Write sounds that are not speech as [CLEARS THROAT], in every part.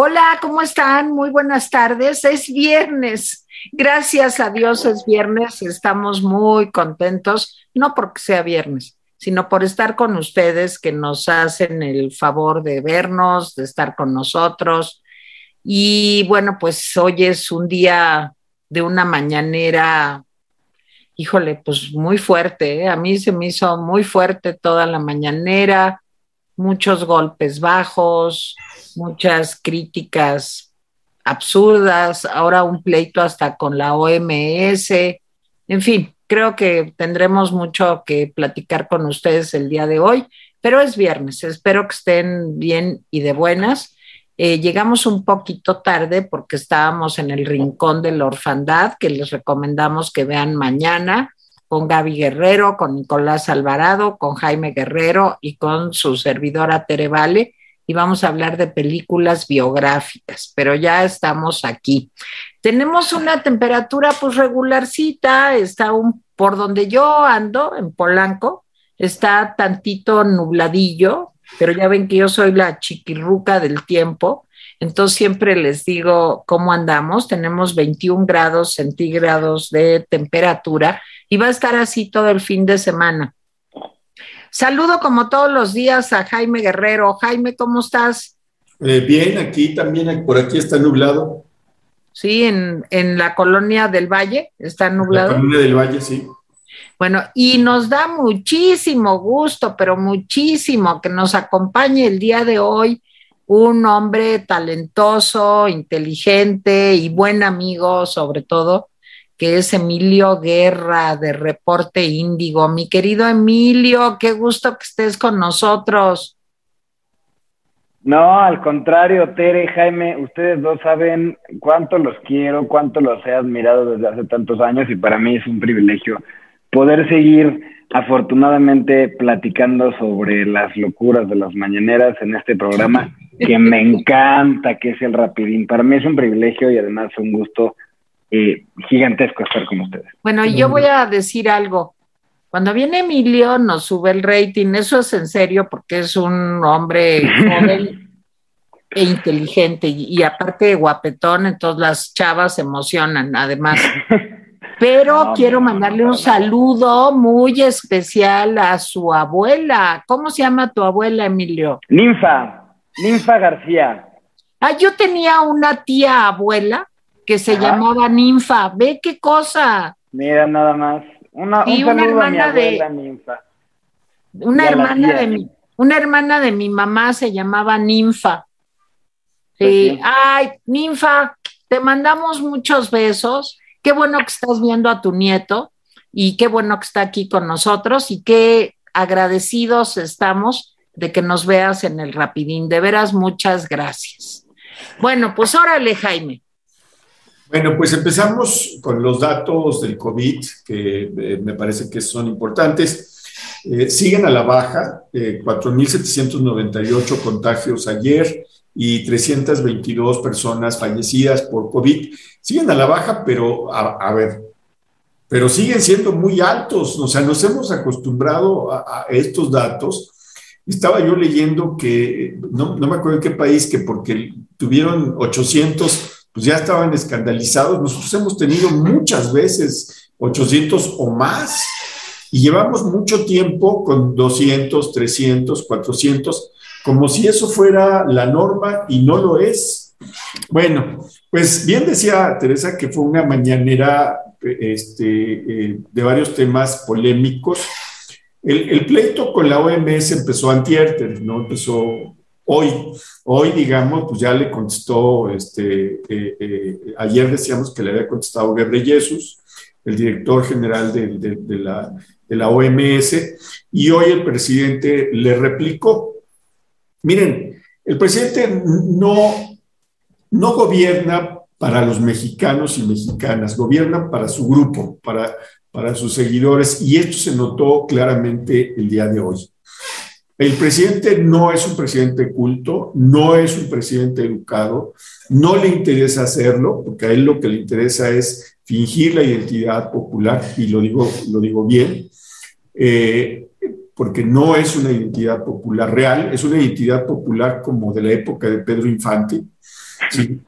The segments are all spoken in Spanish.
Hola, ¿cómo están? Muy buenas tardes. Es viernes. Gracias a Dios es viernes. Estamos muy contentos, no porque sea viernes, sino por estar con ustedes que nos hacen el favor de vernos, de estar con nosotros. Y bueno, pues hoy es un día de una mañanera, híjole, pues muy fuerte. ¿eh? A mí se me hizo muy fuerte toda la mañanera, muchos golpes bajos, muchas críticas absurdas, ahora un pleito hasta con la OMS, en fin, creo que tendremos mucho que platicar con ustedes el día de hoy, pero es viernes, espero que estén bien y de buenas. Eh, llegamos un poquito tarde porque estábamos en el rincón de la orfandad, que les recomendamos que vean mañana con Gaby Guerrero, con Nicolás Alvarado, con Jaime Guerrero y con su servidora Tere Vale y vamos a hablar de películas biográficas, pero ya estamos aquí. Tenemos una temperatura pues regularcita, está un, por donde yo ando, en Polanco, está tantito nubladillo, pero ya ven que yo soy la chiquirruca del tiempo, entonces siempre les digo cómo andamos, tenemos 21 grados centígrados de temperatura y va a estar así todo el fin de semana. Saludo como todos los días a Jaime Guerrero. Jaime, ¿cómo estás? Eh, bien, aquí también, por aquí está nublado. Sí, en, en la colonia del Valle está nublado. La colonia del Valle, sí. Bueno, y nos da muchísimo gusto, pero muchísimo que nos acompañe el día de hoy un hombre talentoso, inteligente y buen amigo, sobre todo, que es Emilio Guerra de Reporte Índigo. Mi querido Emilio, qué gusto que estés con nosotros. No, al contrario, Tere, Jaime, ustedes dos saben cuánto los quiero, cuánto los he admirado desde hace tantos años y para mí es un privilegio poder seguir afortunadamente platicando sobre las locuras de las mañaneras en este programa que me encanta, que es el Rapidín. Para mí es un privilegio y además un gusto eh, gigantesco estar con ustedes. Bueno, yo voy a decir algo. Cuando viene Emilio nos sube el rating, eso es en serio porque es un hombre joven [LAUGHS] e inteligente y, aparte guapetón, entonces las chavas se emocionan además. [LAUGHS] Pero quiero mandarle un saludo muy especial a su abuela. ¿Cómo se llama tu abuela, Emilio? Ninfa, Ninfa García. Ah, yo tenía una tía abuela que se llamaba Ninfa. Ve qué cosa. Mira, nada más. Una, una hermana de Ninfa. Una hermana de mi, una hermana de mi mamá se llamaba Ninfa. Pues sí. Ay, Ninfa, te mandamos muchos besos. Qué bueno que estás viendo a tu nieto y qué bueno que está aquí con nosotros y qué agradecidos estamos de que nos veas en el Rapidín. De veras, muchas gracias. Bueno, pues órale, Jaime. Bueno, pues empezamos con los datos del COVID, que eh, me parece que son importantes. Eh, siguen a la baja, eh, 4.798 contagios ayer y 322 personas fallecidas por COVID. Siguen a la baja, pero a, ver, pero siguen siendo muy altos. O sea, nos hemos acostumbrado a, estos datos. Estaba yo leyendo que, no, no me acuerdo en qué país, que porque tuvieron 800 pues ya estaban escandalizados. Nosotros hemos tenido muchas veces 800 o más y llevamos mucho tiempo con 200, 300, 400, como si eso fuera la norma y no lo es. Bueno, pues bien decía Teresa que fue una mañanera este, eh, de varios temas polémicos. El, pleito con la OMS empezó antier, ¿no? Empezó Hoy, hoy, digamos, pues ya le contestó, este, eh, eh, ayer decíamos que le había contestado Jesús, el director general de, de, la, de la OMS, y hoy el presidente le replicó. Miren, el presidente no, no gobierna para los mexicanos y mexicanas, gobierna para su grupo, para, para sus seguidores, y esto se notó claramente el día de hoy. El presidente no es un presidente culto, no es un presidente educado, no le interesa hacerlo, porque a él lo que le interesa es fingir la identidad popular, y lo digo, lo digo bien, eh, porque no es una identidad popular real, es una identidad popular como de la época de Pedro Infante, Sí,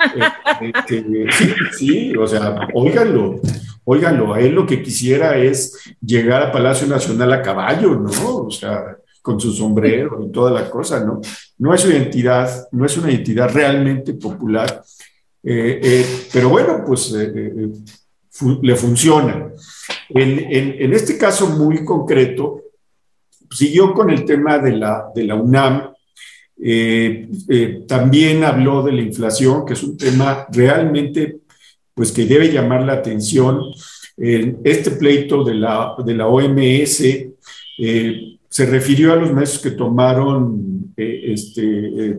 eh, sí, sí, o sea, óiganlo, óiganlo, a él lo que quisiera es llegar a Palacio Nacional a caballo, ¿no? O sea, con su sombrero y toda la cosa, ¿no? No es una identidad, no es una identidad realmente popular, pero bueno, pues le funciona. En, este caso muy concreto, siguió con el tema de la, de la UNAM, eh, eh, también habló de la inflación, que es un tema realmente pues que debe llamar la atención. este pleito de la, de la OMS eh, se refirió a los meses que tomaron este,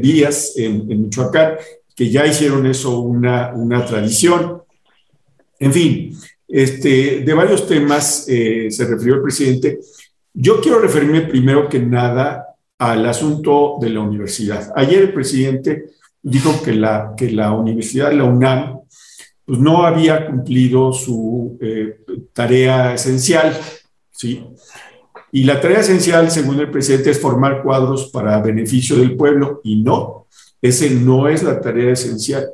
vías en, en, Michoacán, que ya hicieron eso una, una tradición. En fin, este, de varios temas eh, se refirió el presidente. Yo quiero referirme primero que nada al asunto de la universidad. Ayer el presidente dijo que la, que la universidad, la UNAM, pues no había cumplido su eh, tarea esencial, ¿sí? Y la tarea esencial, según el presidente, es formar cuadros para beneficio del pueblo, y no, ese no es la tarea esencial.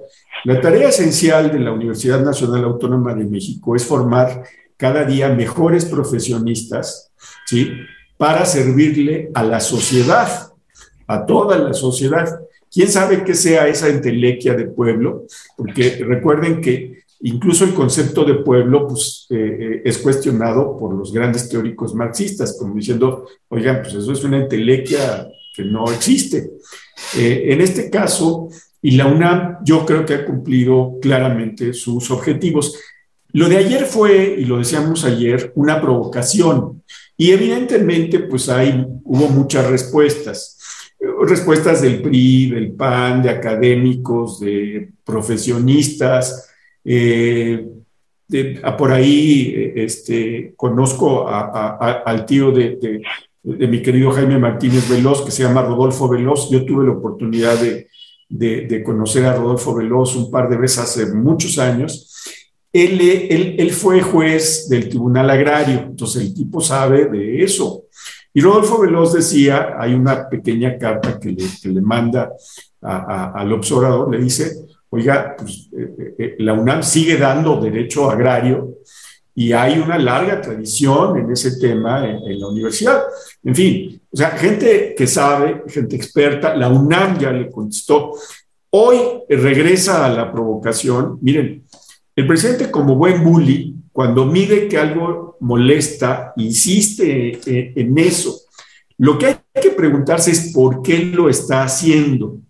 La tarea esencial de la Universidad Nacional Autónoma de México es formar cada día mejores profesionistas, ¿sí? Para servirle a la sociedad, a toda la sociedad. ¿Quién sabe qué sea esa entelequia de pueblo? Porque recuerden que incluso el concepto de pueblo pues, eh, eh, es cuestionado por los grandes teóricos marxistas, como diciendo, oigan, pues eso es una entelequia que no existe. Eh, en este caso, y la UNAM yo creo que ha cumplido claramente sus objetivos. Lo de ayer fue, y lo decíamos ayer, una provocación. Y evidentemente, pues hay, hubo muchas respuestas. Respuestas del PRI, del PAN, de académicos, de profesionistas. Eh, por ahí este, conozco al tío de, mi querido Jaime Martínez Veloz, que se llama Rodolfo Veloz. Yo tuve la oportunidad de, conocer a Rodolfo Veloz un par de veces hace muchos años. Él, él, fue juez del Tribunal Agrario, entonces el tipo sabe de eso. Y Rodolfo Veloz decía, hay una pequeña carta que le manda al observador, le dice, oiga, pues, eh, eh, eh, la UNAM sigue dando derecho agrario y hay una larga tradición en ese tema en, la universidad. En fin, o sea, gente que sabe, gente experta, la UNAM ya le contestó. Hoy regresa a la provocación. Miren, el presidente como buen bully, cuando mide que algo molesta, insiste en eso. Lo que hay que preguntarse es por qué lo está haciendo.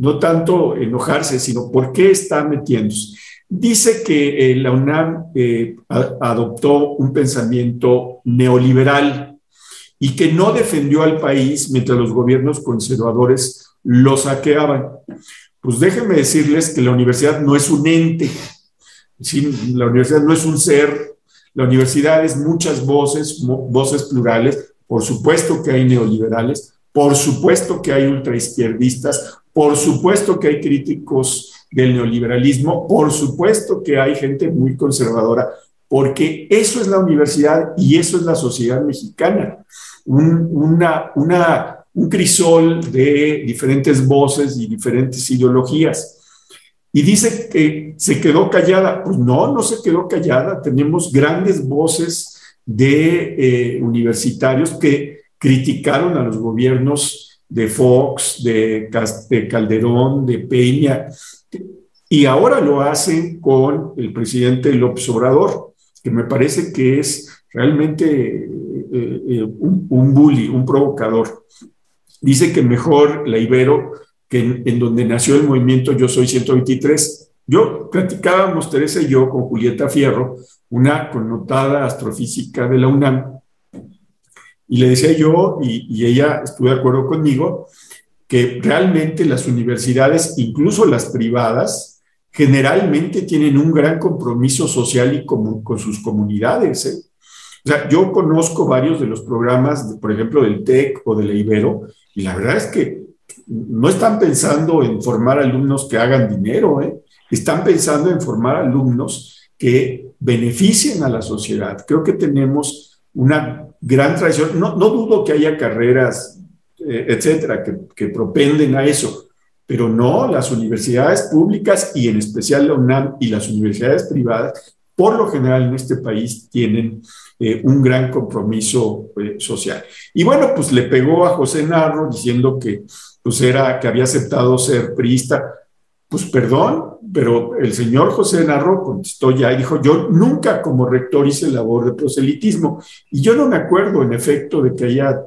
No tanto enojarse, sino por qué está metiéndose. Dice que eh, la UNAM eh, adoptó un pensamiento neoliberal y que no defendió al país mientras los gobiernos conservadores lo saqueaban. Pues déjenme decirles que la universidad no es un ente, la universidad no es un ser, la universidad es muchas voces, voces plurales, por supuesto que hay neoliberales, por supuesto que hay ultraizquierdistas, por supuesto que hay críticos del neoliberalismo, por supuesto que hay gente muy conservadora, porque eso es la universidad y eso es la sociedad mexicana, un, crisol de diferentes voces y diferentes ideologías. Y dice que se quedó callada. Pues no, no se quedó callada. Tenemos grandes voces de eh, universitarios que criticaron a los gobiernos de Fox, de, de Calderón, de Peña, y ahora lo hacen con el presidente López Obrador, que me parece que es realmente eh, eh, un, bully, un provocador. Dice que mejor la Ibero que en, donde nació el movimiento Yo Soy 123. Yo platicábamos, Teresa y yo, con Julieta Fierro, una connotada astrofísica de la UNAM, y le decía yo, y, ella estuvo de acuerdo conmigo, que realmente las universidades, incluso las privadas, generalmente tienen un gran compromiso social y con, con sus comunidades. ¿eh? O sea, yo conozco varios de los programas, por ejemplo, del TEC o del Ibero, y la verdad es que no están pensando en formar alumnos que hagan dinero, ¿eh? están pensando en formar alumnos que beneficien a la sociedad. Creo que tenemos una gran tradición. No, no dudo que haya carreras, eh, etcétera, que, propenden a eso, pero no, las universidades públicas y en especial la UNAM y las universidades privadas, por lo general en este país tienen eh, un gran compromiso eh, social. Y bueno, pues le pegó a José Narro diciendo que, pues era, que había aceptado ser priista. Pues perdón, pero el señor José Narro contestó ya y dijo, yo nunca como rector hice labor de proselitismo. Y yo no me acuerdo, en efecto, de que haya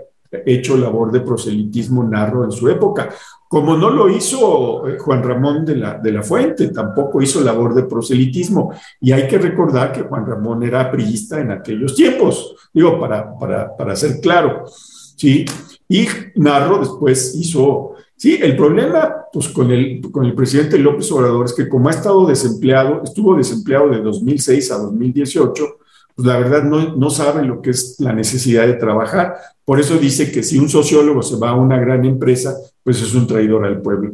hecho labor de proselitismo Narro en su época, como no lo hizo eh, Juan Ramón de la, de la Fuente, tampoco hizo labor de proselitismo. Y hay que recordar que Juan Ramón era priista en aquellos tiempos, digo, para, para, para ser claro. ¿sí? Y Narro después hizo Sí, el problema pues, con, el, con el presidente López Obrador es que como ha estado desempleado, estuvo desempleado de 2006 a 2018, pues la verdad no, no sabe lo que es la necesidad de trabajar. Por eso dice que si un sociólogo se va a una gran empresa, pues es un traidor al pueblo.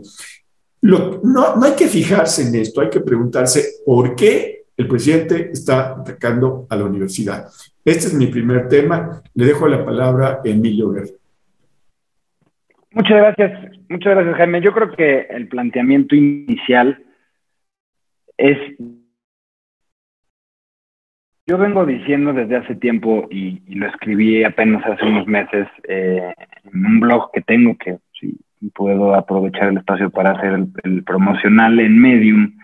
no, no hay que fijarse en esto, hay que preguntarse por qué el presidente está atacando a la universidad. Este es mi primer tema. Le dejo la palabra a Emilio Guerra. Muchas gracias, muchas gracias Jaime. Yo creo que el planteamiento inicial es, yo vengo diciendo desde hace tiempo y, lo escribí apenas hace unos meses eh, en un blog que tengo que si puedo aprovechar el espacio para hacer el, promocional en Medium,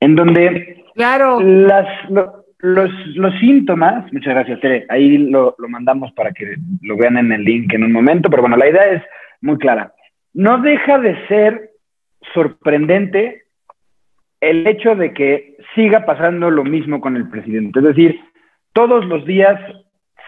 en donde claro. las, los, los, síntomas, muchas gracias Tere, ahí lo, lo mandamos para que lo vean en el link en un momento, pero bueno, la idea es muy clara. No deja de ser sorprendente el hecho de que siga pasando lo mismo con el presidente. Es decir, todos los días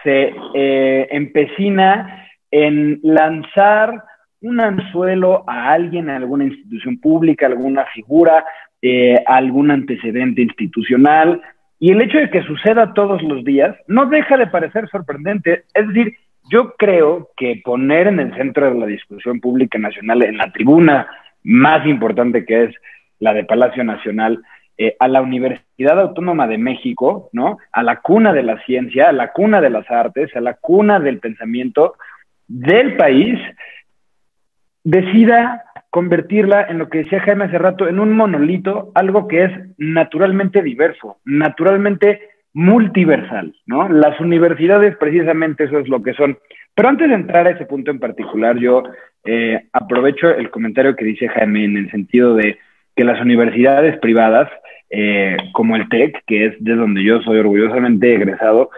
se eh, empecina en lanzar un anzuelo a alguien, a alguna institución pública, a alguna figura, eh, algún antecedente institucional. Y el hecho de que suceda todos los días no deja de parecer sorprendente. Es decir, yo creo que poner en el centro de la discusión pública nacional, en la tribuna más importante que es la de Palacio Nacional, eh, a la Universidad Autónoma de México, ¿no? A la cuna de la ciencia, a la cuna de las artes, a la cuna del pensamiento del país, decida convertirla en lo que decía Jaime hace rato, en un monolito, algo que es naturalmente diverso, naturalmente multiversal, ¿no? Las universidades precisamente eso es lo que son. Pero antes de entrar a ese punto en particular, yo eh, aprovecho el comentario que dice Jaime en el sentido de que las universidades privadas, eh, como el TEC, que es de donde yo soy orgullosamente egresado,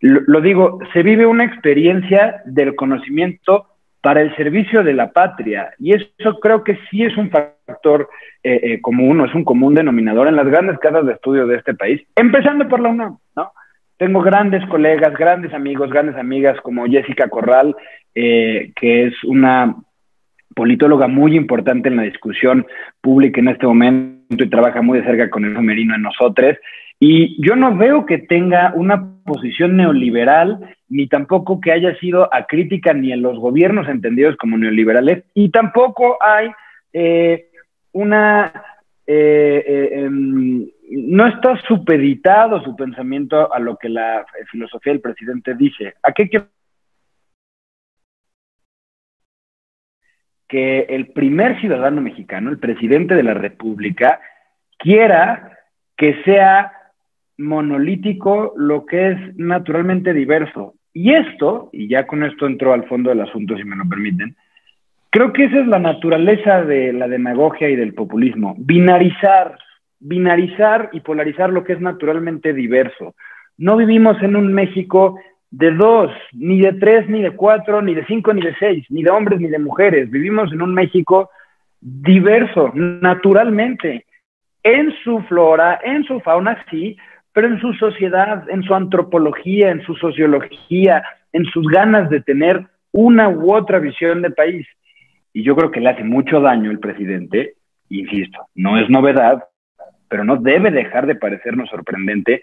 lo digo, se vive una experiencia del conocimiento para el servicio de la patria. Y eso creo que sí es un factor eh, eh, común, es un común denominador en las grandes casas de estudio de este país, empezando por la UNAM, ¿no? Tengo grandes colegas, grandes amigos, grandes amigas como Jessica Corral, eh, que es una politóloga muy importante en la discusión pública en este momento y trabaja muy de cerca con el Merino en nosotros. Y yo no veo que tenga una posición neoliberal, ni tampoco que haya sido acrítica ni en los gobiernos entendidos como neoliberales, y tampoco hay eh, una... Eh, eh, em, no está supeditado su pensamiento a lo que la filosofía del presidente dice. ¿A qué quiero? Que el primer ciudadano mexicano, el presidente de la República, quiera que sea monolítico lo que es naturalmente diverso. Y esto, y ya con esto entro al fondo del asunto, si me lo permiten, creo que esa es la naturaleza de la demagogia y del populismo. Binarizar, binarizar y polarizar lo que es naturalmente diverso. No vivimos en un México de dos, ni de tres, ni de cuatro, ni de cinco, ni de seis, ni de hombres, ni de mujeres. Vivimos en un México diverso, naturalmente, en su flora, en su fauna, sí, pero en su sociedad, en su antropología, en su sociología, en sus ganas de tener una u otra visión del país. Y yo creo que le hace mucho daño el presidente, insisto, no es novedad, pero no debe dejar de parecernos sorprendente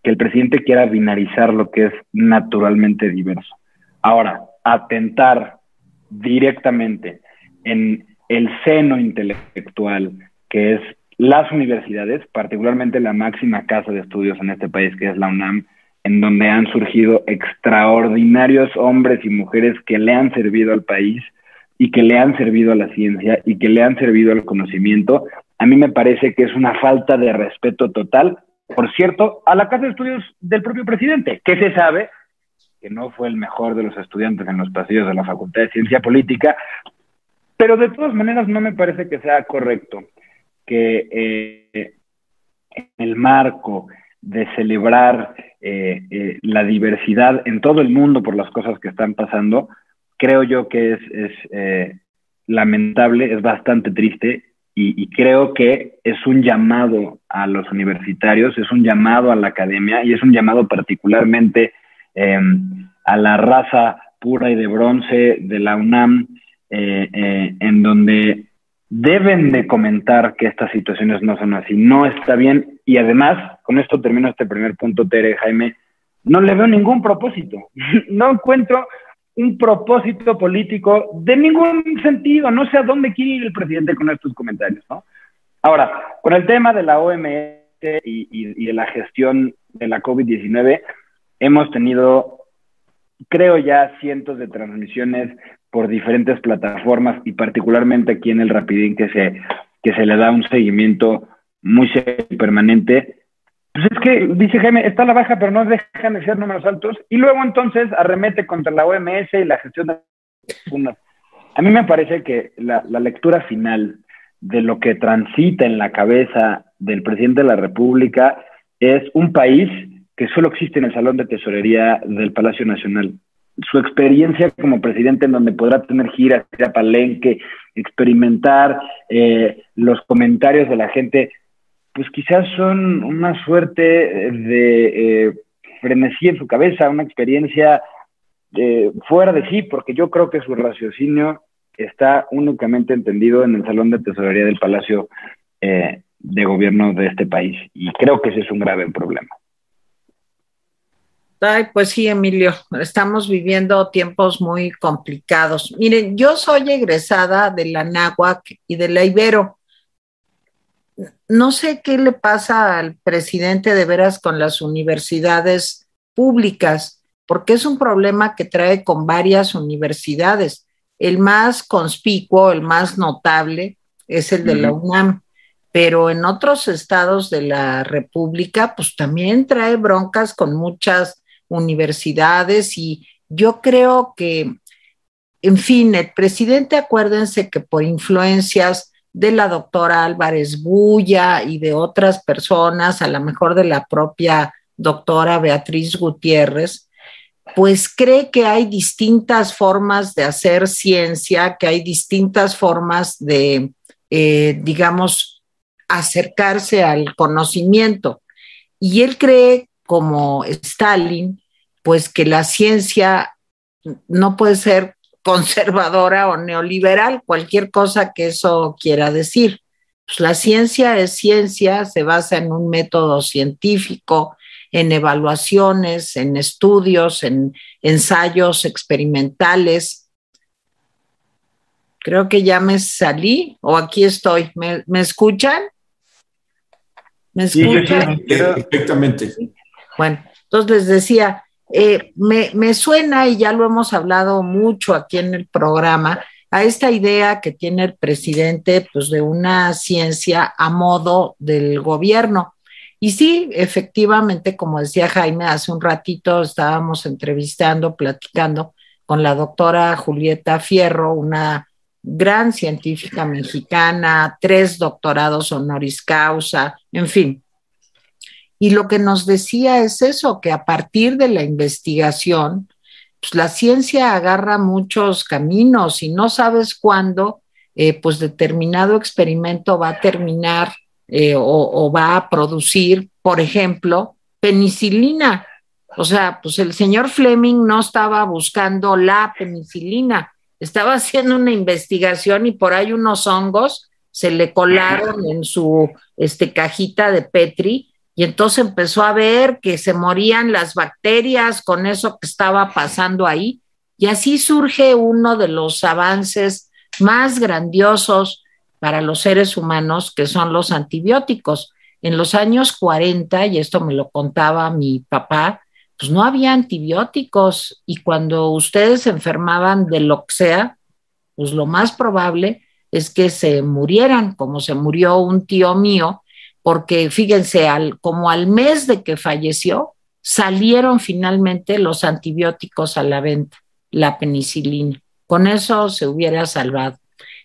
que el presidente quiera binarizar lo que es naturalmente diverso. Ahora, atentar directamente en el seno intelectual, que es las universidades, particularmente la máxima casa de estudios en este país, que es la UNAM, en donde han surgido extraordinarios hombres y mujeres que le han servido al país, y que le han servido a la ciencia y que le han servido al conocimiento, a mí me parece que es una falta de respeto total, por cierto, a la Casa de Estudios del propio presidente, que se sabe que no fue el mejor de los estudiantes en los pasillos de la Facultad de Ciencia Política, pero de todas maneras no me parece que sea correcto que eh, en el marco de celebrar eh, eh, la diversidad en todo el mundo por las cosas que están pasando, creo yo que es, lamentable, es bastante triste y, creo que es un llamado a los universitarios, es un llamado a la academia y es un llamado particularmente em, a la raza pura y de bronce de la UNAM, eh, eh, en donde deben de comentar que estas situaciones no son así, no está bien y además, con esto termino este primer punto, Tere, Jaime, no le veo ningún propósito, [LAUGHS] no encuentro un propósito político de ningún sentido. No sé a dónde quiere ir el presidente con estos comentarios, ¿no? Ahora, con el tema de la OMS y, de la gestión de la COVID-19, hemos tenido, creo ya, cientos de transmisiones por diferentes plataformas y particularmente aquí en el Rapidín que se, que se le da un seguimiento muy permanente pues es que, dice Jaime, está la baja, pero no dejan de ser números altos. Y luego entonces arremete contra la OMS y la gestión de A mí me parece que la, lectura final de lo que transita en la cabeza del presidente de la República es un país que solo existe en el Salón de Tesorería del Palacio Nacional. Su experiencia como presidente en donde podrá tener giras, ir a Palenque, experimentar eh, los comentarios de la gente, pues quizás son una suerte de eh, frenesí en su cabeza, una experiencia eh, fuera de sí, porque yo creo que su raciocinio está únicamente entendido en el Salón de Tesorería del Palacio eh, de Gobierno de este país. Y creo que ese es un grave problema. Ay, pues sí, Emilio, estamos viviendo tiempos muy complicados. Miren, yo soy egresada de la NAHUAC y de la Ibero no sé qué le pasa al presidente de veras con las universidades públicas, porque es un problema que trae con varias universidades. El más conspicuo, el más notable, es el de la UNAM, pero en otros estados de la República, pues también trae broncas con muchas universidades y yo creo que, en fin, el presidente, acuérdense que por influencias de la doctora Álvarez Bulla y de otras personas, a lo mejor de la propia doctora Beatriz Gutiérrez, pues cree que hay distintas formas de hacer ciencia, que hay distintas formas de, eh, digamos, acercarse al conocimiento. Y él cree, como Stalin, pues que la ciencia no puede ser conservadora o neoliberal, cualquier cosa que eso quiera decir. Pues la ciencia es ciencia, se basa en un método científico, en evaluaciones, en estudios, en ensayos experimentales. Creo que ya me salí o aquí estoy. ¿Me, escuchan? ¿Me escuchan? Sí, perfectamente. Bueno, entonces les decía, eh, me, suena, y ya lo hemos hablado mucho aquí en el programa, a esta idea que tiene el presidente pues, de una ciencia a modo del gobierno. Y sí, efectivamente, como decía Jaime, hace un ratito estábamos entrevistando, platicando con la doctora Julieta Fierro, una gran científica mexicana, tres doctorados honoris causa, en fin, y lo que nos decía es eso, que a partir de la investigación, pues la ciencia agarra muchos caminos y no sabes cuándo, eh, pues determinado experimento va a terminar eh, o, o va a producir, por ejemplo, penicilina. O sea, pues el señor Fleming no estaba buscando la penicilina, estaba haciendo una investigación y por ahí unos hongos se le colaron en su este, cajita de Petri y entonces empezó a ver que se morían las bacterias con eso que estaba pasando ahí. Y así surge uno de los avances más grandiosos para los seres humanos, que son los antibióticos. En los años 40, y esto me lo contaba mi papá, pues no había antibióticos y cuando ustedes se enfermaban de lo que sea, pues lo más probable es que se murieran, como se murió un tío mío, porque fíjense, como al mes de que falleció, salieron finalmente los antibióticos a la venta, la penicilina. Con eso se hubiera salvado.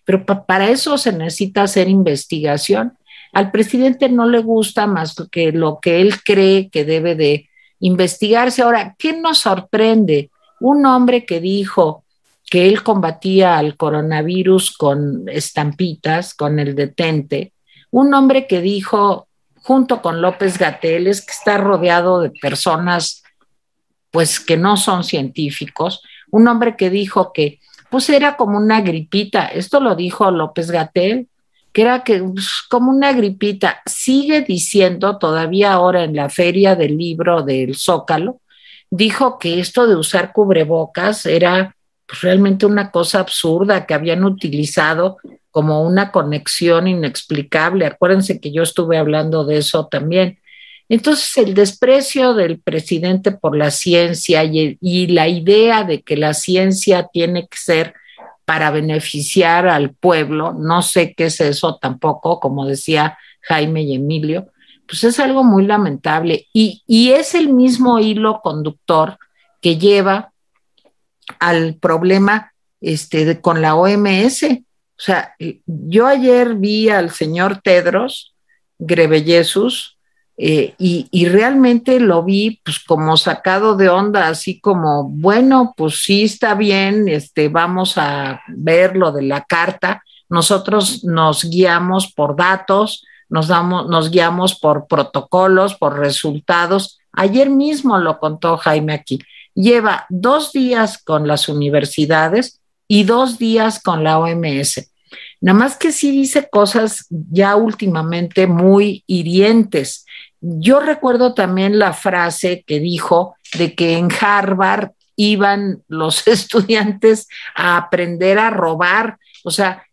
Pero para eso se necesita hacer investigación. Al presidente no le gusta más que lo que él cree que debe de investigarse. Ahora, ¿qué nos sorprende? Un hombre que dijo que él combatía al coronavirus con estampitas, con el detente, un hombre que dijo, junto con López Gatel, es que está rodeado de personas pues que no son científicos, un hombre que dijo que pues era como una gripita, esto lo dijo López Gatel, que era que pues, como una gripita, sigue diciendo todavía ahora en la feria del libro del Zócalo, dijo que esto de usar cubrebocas era pues, realmente una cosa absurda que habían utilizado como una conexión inexplicable. Acuérdense que yo estuve hablando de eso también. Entonces, el desprecio del presidente por la ciencia y, la idea de que la ciencia tiene que ser para beneficiar al pueblo, no sé qué es eso tampoco, como decía Jaime y Emilio, pues es algo muy lamentable. Y, y es el mismo hilo conductor que lleva al problema este, con la OMS. O sea, yo ayer vi al señor Tedros Grebeyesus eh, y, y, realmente lo vi pues como sacado de onda, así como, bueno, pues sí está bien, este, vamos a ver lo de la carta. Nosotros nos guiamos por datos, nos, damos, nos guiamos por protocolos, por resultados. Ayer mismo lo contó Jaime aquí lleva dos días con las universidades y dos días con la OMS. Nada más que sí dice cosas ya últimamente muy hirientes. Yo recuerdo también la frase que dijo de que en Harvard iban los [LAUGHS] estudiantes a aprender a robar. O sea,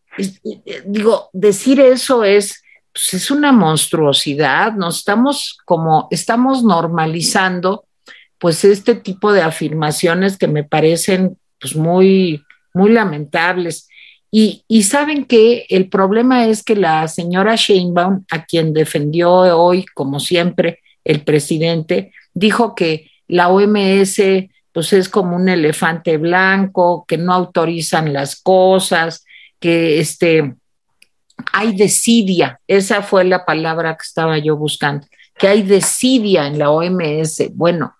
digo, decir eso es, pues es una monstruosidad. Nos estamos como, estamos normalizando pues este tipo de afirmaciones que me parecen pues muy, muy lamentables. Y, saben que el problema es que la señora Sheinbaum, a quien defendió hoy, como siempre, el presidente, dijo que la OMS pues es como un elefante blanco, que no autorizan las cosas, que este, hay desidia, esa fue la palabra que estaba yo buscando, que hay desidia en la OMS. Bueno,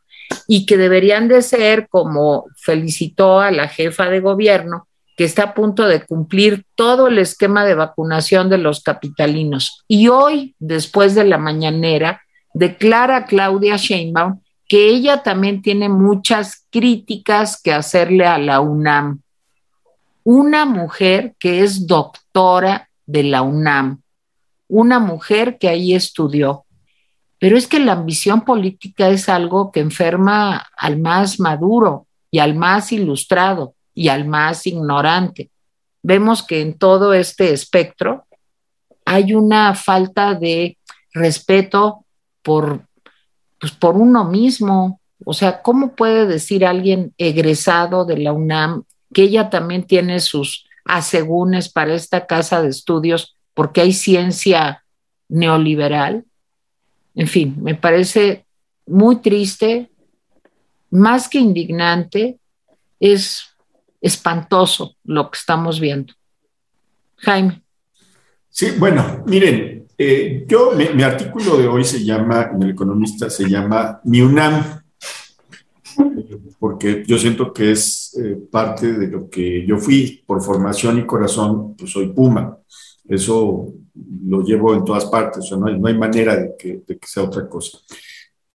y que deberían de ser, como felicitó a la jefa de gobierno, que está a punto de cumplir todo el esquema de vacunación de los capitalinos. Y hoy, después de la mañanera, declara Claudia Sheinbaum que ella también tiene muchas críticas que hacerle a la UNAM. Una mujer que es doctora de la UNAM, una mujer que ahí estudió, pero es que la ambición política es algo que enferma al más maduro y al más ilustrado y al más ignorante. Vemos que en todo este espectro hay una falta de respeto por, pues por uno mismo. O sea, ¿cómo puede decir alguien egresado de la UNAM que ella también tiene sus asegúnes para esta casa de estudios porque hay ciencia neoliberal? En fin, me parece muy triste, más que indignante, es espantoso lo que estamos viendo. Jaime. Sí, bueno, miren, eh, yo, mi, artículo de hoy se llama, en El Economista, se llama Mi UNAM, porque yo siento que es eh, parte de lo que yo fui por formación y corazón, pues soy Puma. Eso lo llevo en todas partes, o no hay, no hay manera de que, de que, sea otra cosa.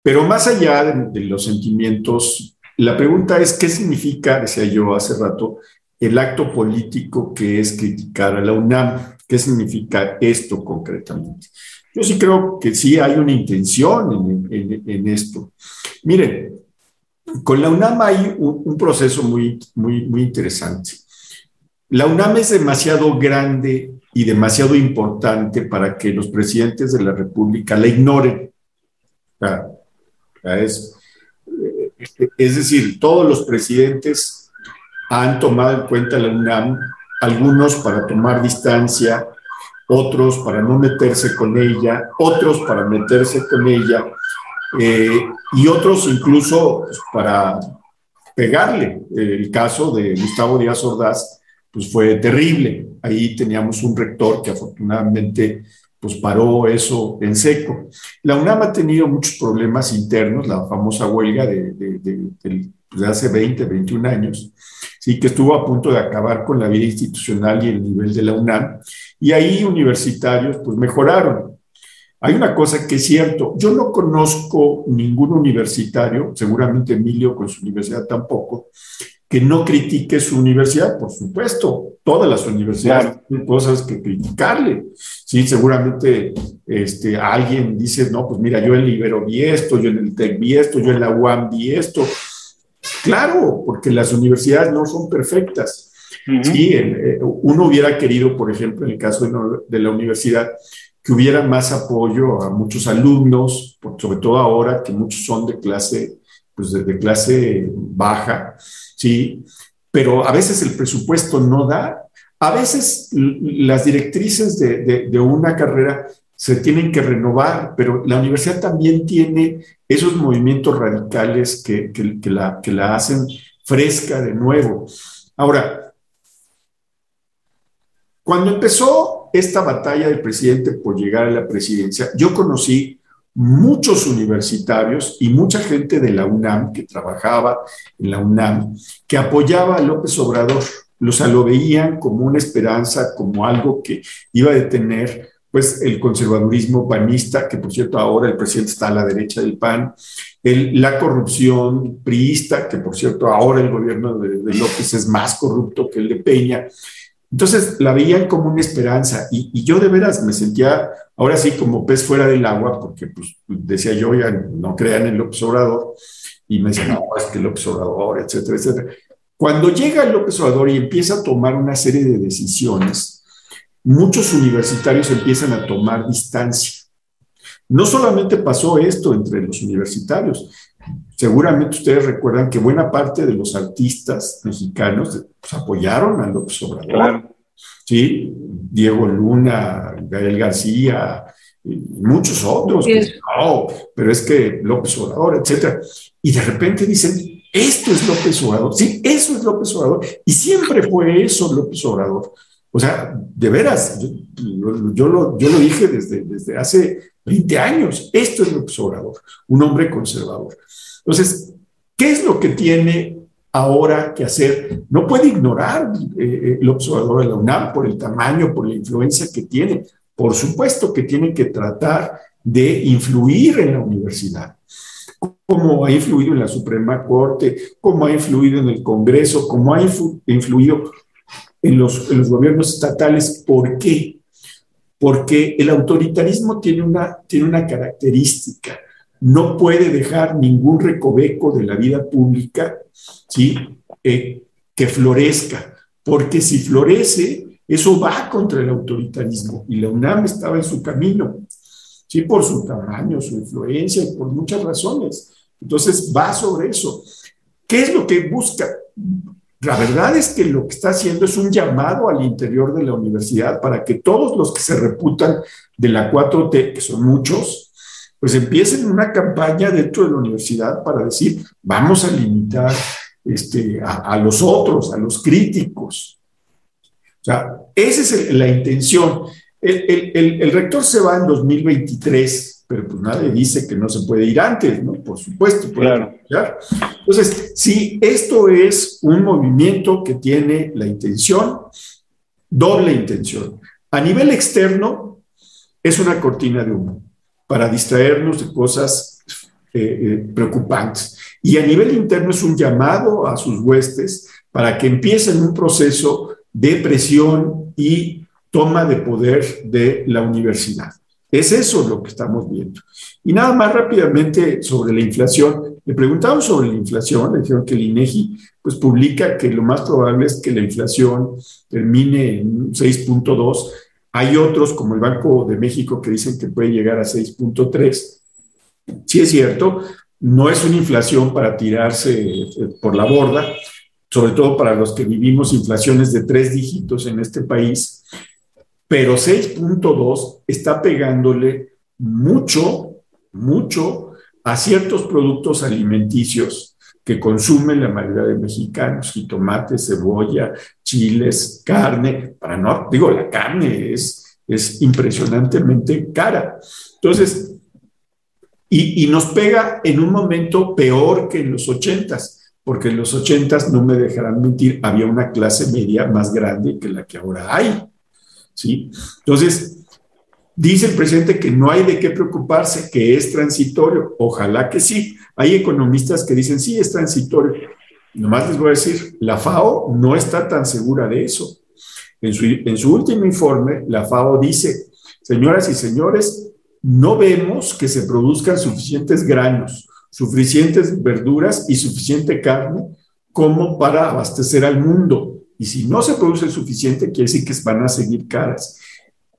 Pero más allá de, los sentimientos, la pregunta es, ¿qué significa, decía yo hace rato, el acto político que es criticar a la UNAM? ¿Qué significa esto concretamente? Yo sí creo que sí hay una intención en, esto. Miren, con la UNAM hay un, un proceso muy, muy, muy interesante. La UNAM es demasiado grande y demasiado importante para que los presidentes de la República la ignoren. es, es decir, todos los presidentes han tomado en cuenta la UNAM algunos para tomar distancia, otros para no meterse con ella, otros para meterse con ella, eh, y otros incluso para pegarle. El caso de Gustavo Díaz Ordaz pues fue terrible. Ahí teníamos un rector que afortunadamente pues paró eso en seco. La UNAM ha tenido muchos problemas internos, la famosa huelga de, de, hace 20, 21 años, sí, que estuvo a punto de acabar con la vida institucional y el nivel de la UNAM. Y ahí universitarios pues mejoraron. Hay una cosa que es cierto, yo no conozco ningún universitario, seguramente Emilio con su universidad tampoco, que no critique su universidad, por supuesto, todas las universidades tienen cosas que criticarle. Sí, seguramente este, alguien dice, no, pues mira, yo en Libero vi esto, yo en el TEC vi esto, yo en la UAM vi esto. Claro, porque las universidades no son perfectas. Sí, eh, uno hubiera querido, por ejemplo, en el caso de, de la universidad, que hubiera más apoyo a muchos alumnos, sobre todo ahora que muchos son de clase pues de, clase baja, ¿sí? Pero a veces el presupuesto no da. A veces las directrices de, una carrera se tienen que renovar, pero la universidad también tiene esos movimientos radicales que, que, la, que la hacen fresca de nuevo. Ahora, cuando empezó esta batalla del presidente por llegar a la presidencia, yo conocí muchos universitarios y mucha gente de la UNAM que trabajaba en la UNAM que apoyaba a López Obrador. Los lo veían como una esperanza, como algo que iba a detener pues el conservadurismo panista, que por cierto ahora el presidente está a la derecha del PAN, la corrupción priista, que por cierto ahora el gobierno de López es más corrupto que el de Peña, entonces la veían como una esperanza y, yo de veras me sentía ahora sí como pez fuera del agua porque pues decía yo, ya no crean en López Obrador y me decían, no, es que López Obrador, etcétera, etcétera. Cuando llega el López Obrador y empieza a tomar una serie de decisiones, muchos universitarios empiezan a tomar distancia. No solamente pasó esto entre los universitarios, Seguramente ustedes recuerdan que buena parte de los artistas mexicanos pues, apoyaron a López Obrador. Sí, Diego Luna, Gael García, y muchos otros. pero es que López Obrador, etcétera. Y de repente dicen, esto es López Obrador. Sí, eso es López Obrador. Y siempre fue eso López Obrador. O sea, de veras, yo, lo, yo lo, dije desde, desde hace 20 años. Esto es López Obrador, un hombre conservador. Entonces, ¿qué es lo que tiene ahora que hacer? No puede ignorar eh, el observador de la UNAM por el tamaño, por la influencia que tiene. Por supuesto que tiene que tratar de influir en la universidad como ha influido en la Suprema Corte, como ha influido en el Congreso, como ha influido en los, en los gobiernos estatales. ¿Por qué? Porque el autoritarismo tiene una, tiene una característica no puede dejar ningún recoveco de la vida pública ¿sí? Eh, que florezca, porque si florece, eso va contra el autoritarismo y la UNAM estaba en su camino, ¿sí? por su tamaño, su influencia y por muchas razones. Entonces va sobre eso. ¿Qué es lo que busca? La verdad es que lo que está haciendo es un llamado al interior de la universidad para que todos los que se reputan de la 4T, que son muchos, pues empiecen una campaña dentro de la universidad para decir, vamos a limitar este, a, los otros, a los críticos. O sea, esa es la intención. El, rector se va en 2023, pero pues nadie dice que no se puede ir antes, ¿no? Por supuesto. Claro. Entonces, si esto es un movimiento que tiene la intención, doble intención. A nivel externo, es una cortina de humo para distraernos de cosas eh, eh, preocupantes. Y a nivel interno es un llamado a sus huestes para que empiecen un proceso de presión y toma de poder de la universidad. Es eso lo que estamos viendo. Y nada más rápidamente sobre la inflación. Le preguntaron sobre la inflación, le dijeron que el INEGI pues publica que lo más probable es que la inflación termine en 6.2 hay otros, como el Banco de México, que dicen que puede llegar a 6.3. Sí es cierto, no es una inflación para tirarse eh, por la borda, sobre todo para los que vivimos inflaciones de tres dígitos en este país, pero 6.2 está pegándole mucho, mucho a ciertos productos alimenticios que consumen la mayoría de mexicanos, jitomate, cebolla, chiles, carne, para no, digo, la carne es, es impresionantemente cara. Entonces, y, y, nos pega en un momento peor que en los ochentas, porque en los ochentas, no me dejarán mentir, había una clase media más grande que la que ahora hay. ¿sí? Entonces, Dice el presidente que no hay de qué preocuparse, que es transitorio. Ojalá que sí. Hay economistas que dicen, sí, es transitorio. Nomás les voy a decir, la FAO no está tan segura de eso. En su, en su último informe, la FAO dice, señoras y señores, no vemos que se produzcan suficientes granos, suficientes verduras y suficiente carne como para abastecer al mundo. Y si no se produce suficiente, quiere decir que van a seguir caras.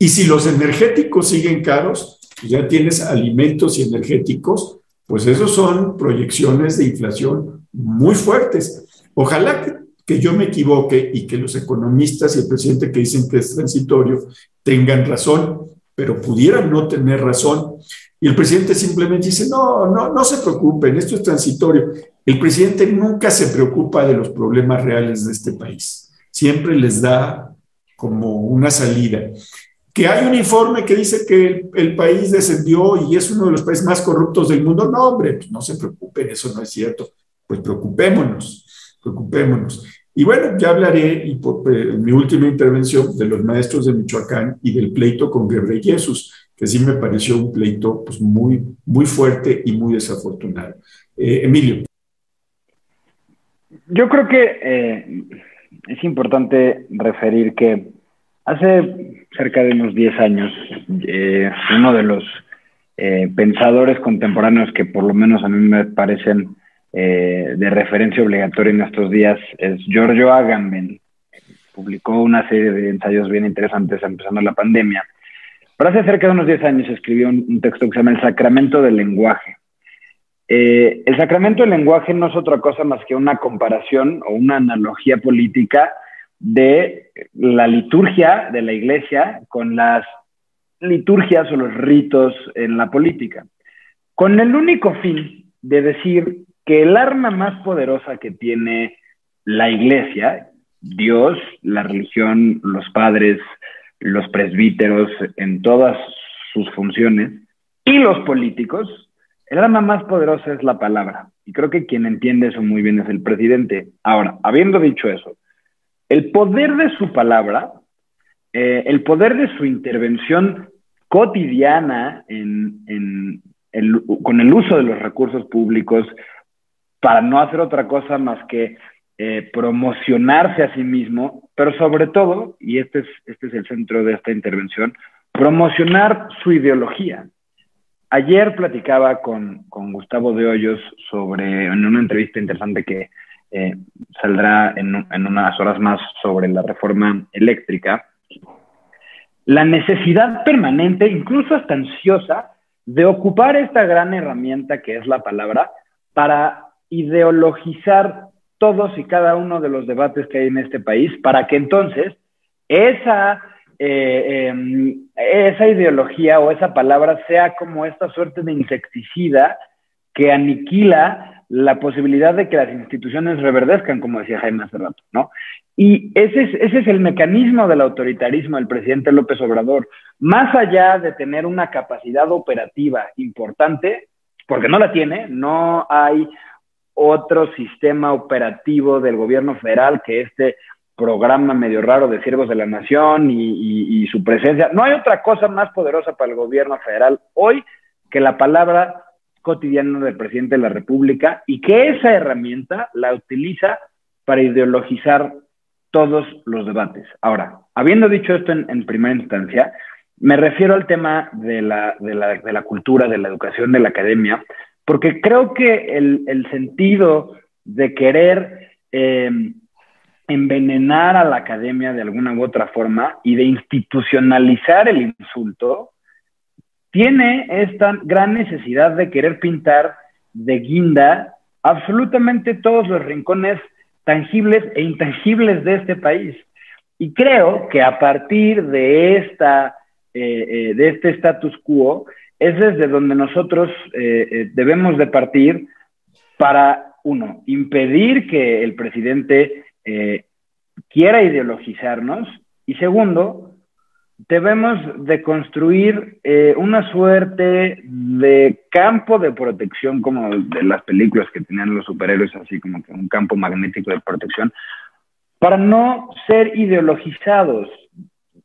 Y si los energéticos siguen caros, pues ya tienes alimentos y energéticos, pues esos son proyecciones de inflación muy fuertes. Ojalá que, que, yo me equivoque y que los economistas y el presidente que dicen que es transitorio tengan razón, pero pudieran no tener razón. Y el presidente simplemente dice, no, no, no se preocupen, esto es transitorio. El presidente nunca se preocupa de los problemas reales de este país. Siempre les da como una salida que hay un informe que dice que el, país descendió y es uno de los países más corruptos del mundo. No, hombre, pues no se preocupen, eso no es cierto. Pues preocupémonos, preocupémonos. Y bueno, ya hablaré y por, eh, en mi última intervención de los maestros de Michoacán y del pleito con Guerrero Jesús, que sí me pareció un pleito pues, muy, muy fuerte y muy desafortunado. Eh, Emilio. Yo creo que eh, es importante referir que hace cerca de unos 10 años, eh, uno de los eh, pensadores contemporáneos que por lo menos a mí me parecen eh, de referencia obligatoria en estos días es Giorgio Agamben. Publicó una serie de ensayos bien interesantes empezando la pandemia. Pero hace cerca de unos 10 años escribió un, texto que se llama El Sacramento del Lenguaje. el sacramento del lenguaje no es otra cosa más que una comparación o una analogía política de la liturgia de la iglesia con las liturgias o los ritos en la política, con el único fin de decir que el arma más poderosa que tiene la iglesia, Dios, la religión, los padres, los presbíteros en todas sus funciones y los políticos, el arma más poderosa es la palabra. Y creo que quien entiende eso muy bien es el presidente. Ahora, habiendo dicho eso, el poder de su palabra, eh, el poder de su intervención cotidiana con el uso de los recursos públicos para no hacer otra cosa más que eh, promocionarse a sí mismo, pero sobre todo, y este es, este es el centro de esta intervención, promocionar su ideología. Ayer platicaba con, con Gustavo de Hoyos sobre, en una entrevista interesante que, eh, saldrá en, unas horas más sobre la reforma eléctrica, la necesidad permanente, incluso hasta ansiosa, de ocupar esta gran herramienta que es la palabra para ideologizar todos y cada uno de los debates que hay en este país, para que entonces esa, eh, em, esa ideología o esa palabra sea como esta suerte de insecticida que aniquila la posibilidad de que las instituciones reverdezcan, como decía Jaime hace rato, ¿no? Y ese es, ese es el mecanismo del autoritarismo del presidente López Obrador. Más allá de tener una capacidad operativa importante, porque no la tiene, no hay otro sistema operativo del gobierno federal que este programa medio raro de siervos de la nación y, y su presencia. No hay otra cosa más poderosa para el gobierno federal hoy que la palabra cotidiano del presidente de la República y que esa herramienta la utiliza para ideologizar todos los debates. Ahora, habiendo dicho esto en, primera instancia, me refiero al tema de la, de, la, de la, cultura, de la educación, de la academia, porque creo que el, el sentido de querer em, envenenar a la academia de alguna u otra forma y de institucionalizar el insulto tiene esta gran necesidad de querer pintar de guinda absolutamente todos los rincones tangibles e intangibles de este país. Y creo que a partir de, esta, eh, eh, de este status quo es desde donde nosotros eh, debemos de partir para, uno, impedir que el presidente quiera ideologizarnos y segundo, debemos de construir una suerte de campo de protección como de las películas que tenían los superhéroes, así como que un campo magnético de protección, para no ser ideologizados.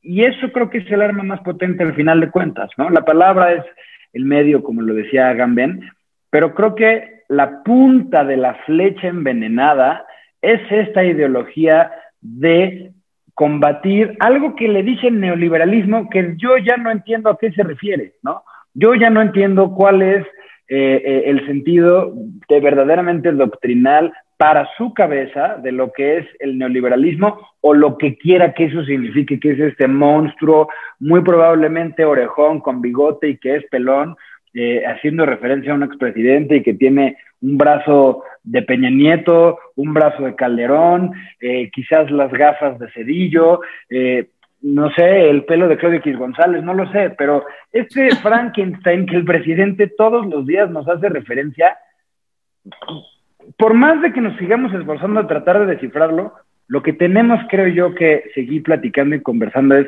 Y eso creo que es el arma más potente al final de cuentas, ¿no? La palabra es el medio, como lo decía Gamben, pero creo que la punta de la flecha envenenada es esta ideología de combatir algo que le dice el neoliberalismo, que yo ya no entiendo a qué se refiere, ¿no? Yo ya no entiendo cuál es eh, eh, el sentido de verdaderamente doctrinal para su cabeza de lo que es el neoliberalismo o lo que quiera que eso signifique, que es este monstruo muy probablemente orejón con bigote y que es pelón, eh, haciendo referencia a un expresidente y que tiene un brazo de Peña Nieto, un brazo de Calderón, eh, quizás las gafas de Cedillo, eh, no sé, el pelo de Claudio X González, no lo sé, pero este [LAUGHS] Frankenstein que el presidente todos los días nos hace referencia, por más de que nos sigamos esforzando a tratar de descifrarlo, lo que tenemos, creo yo, que seguir platicando y conversando es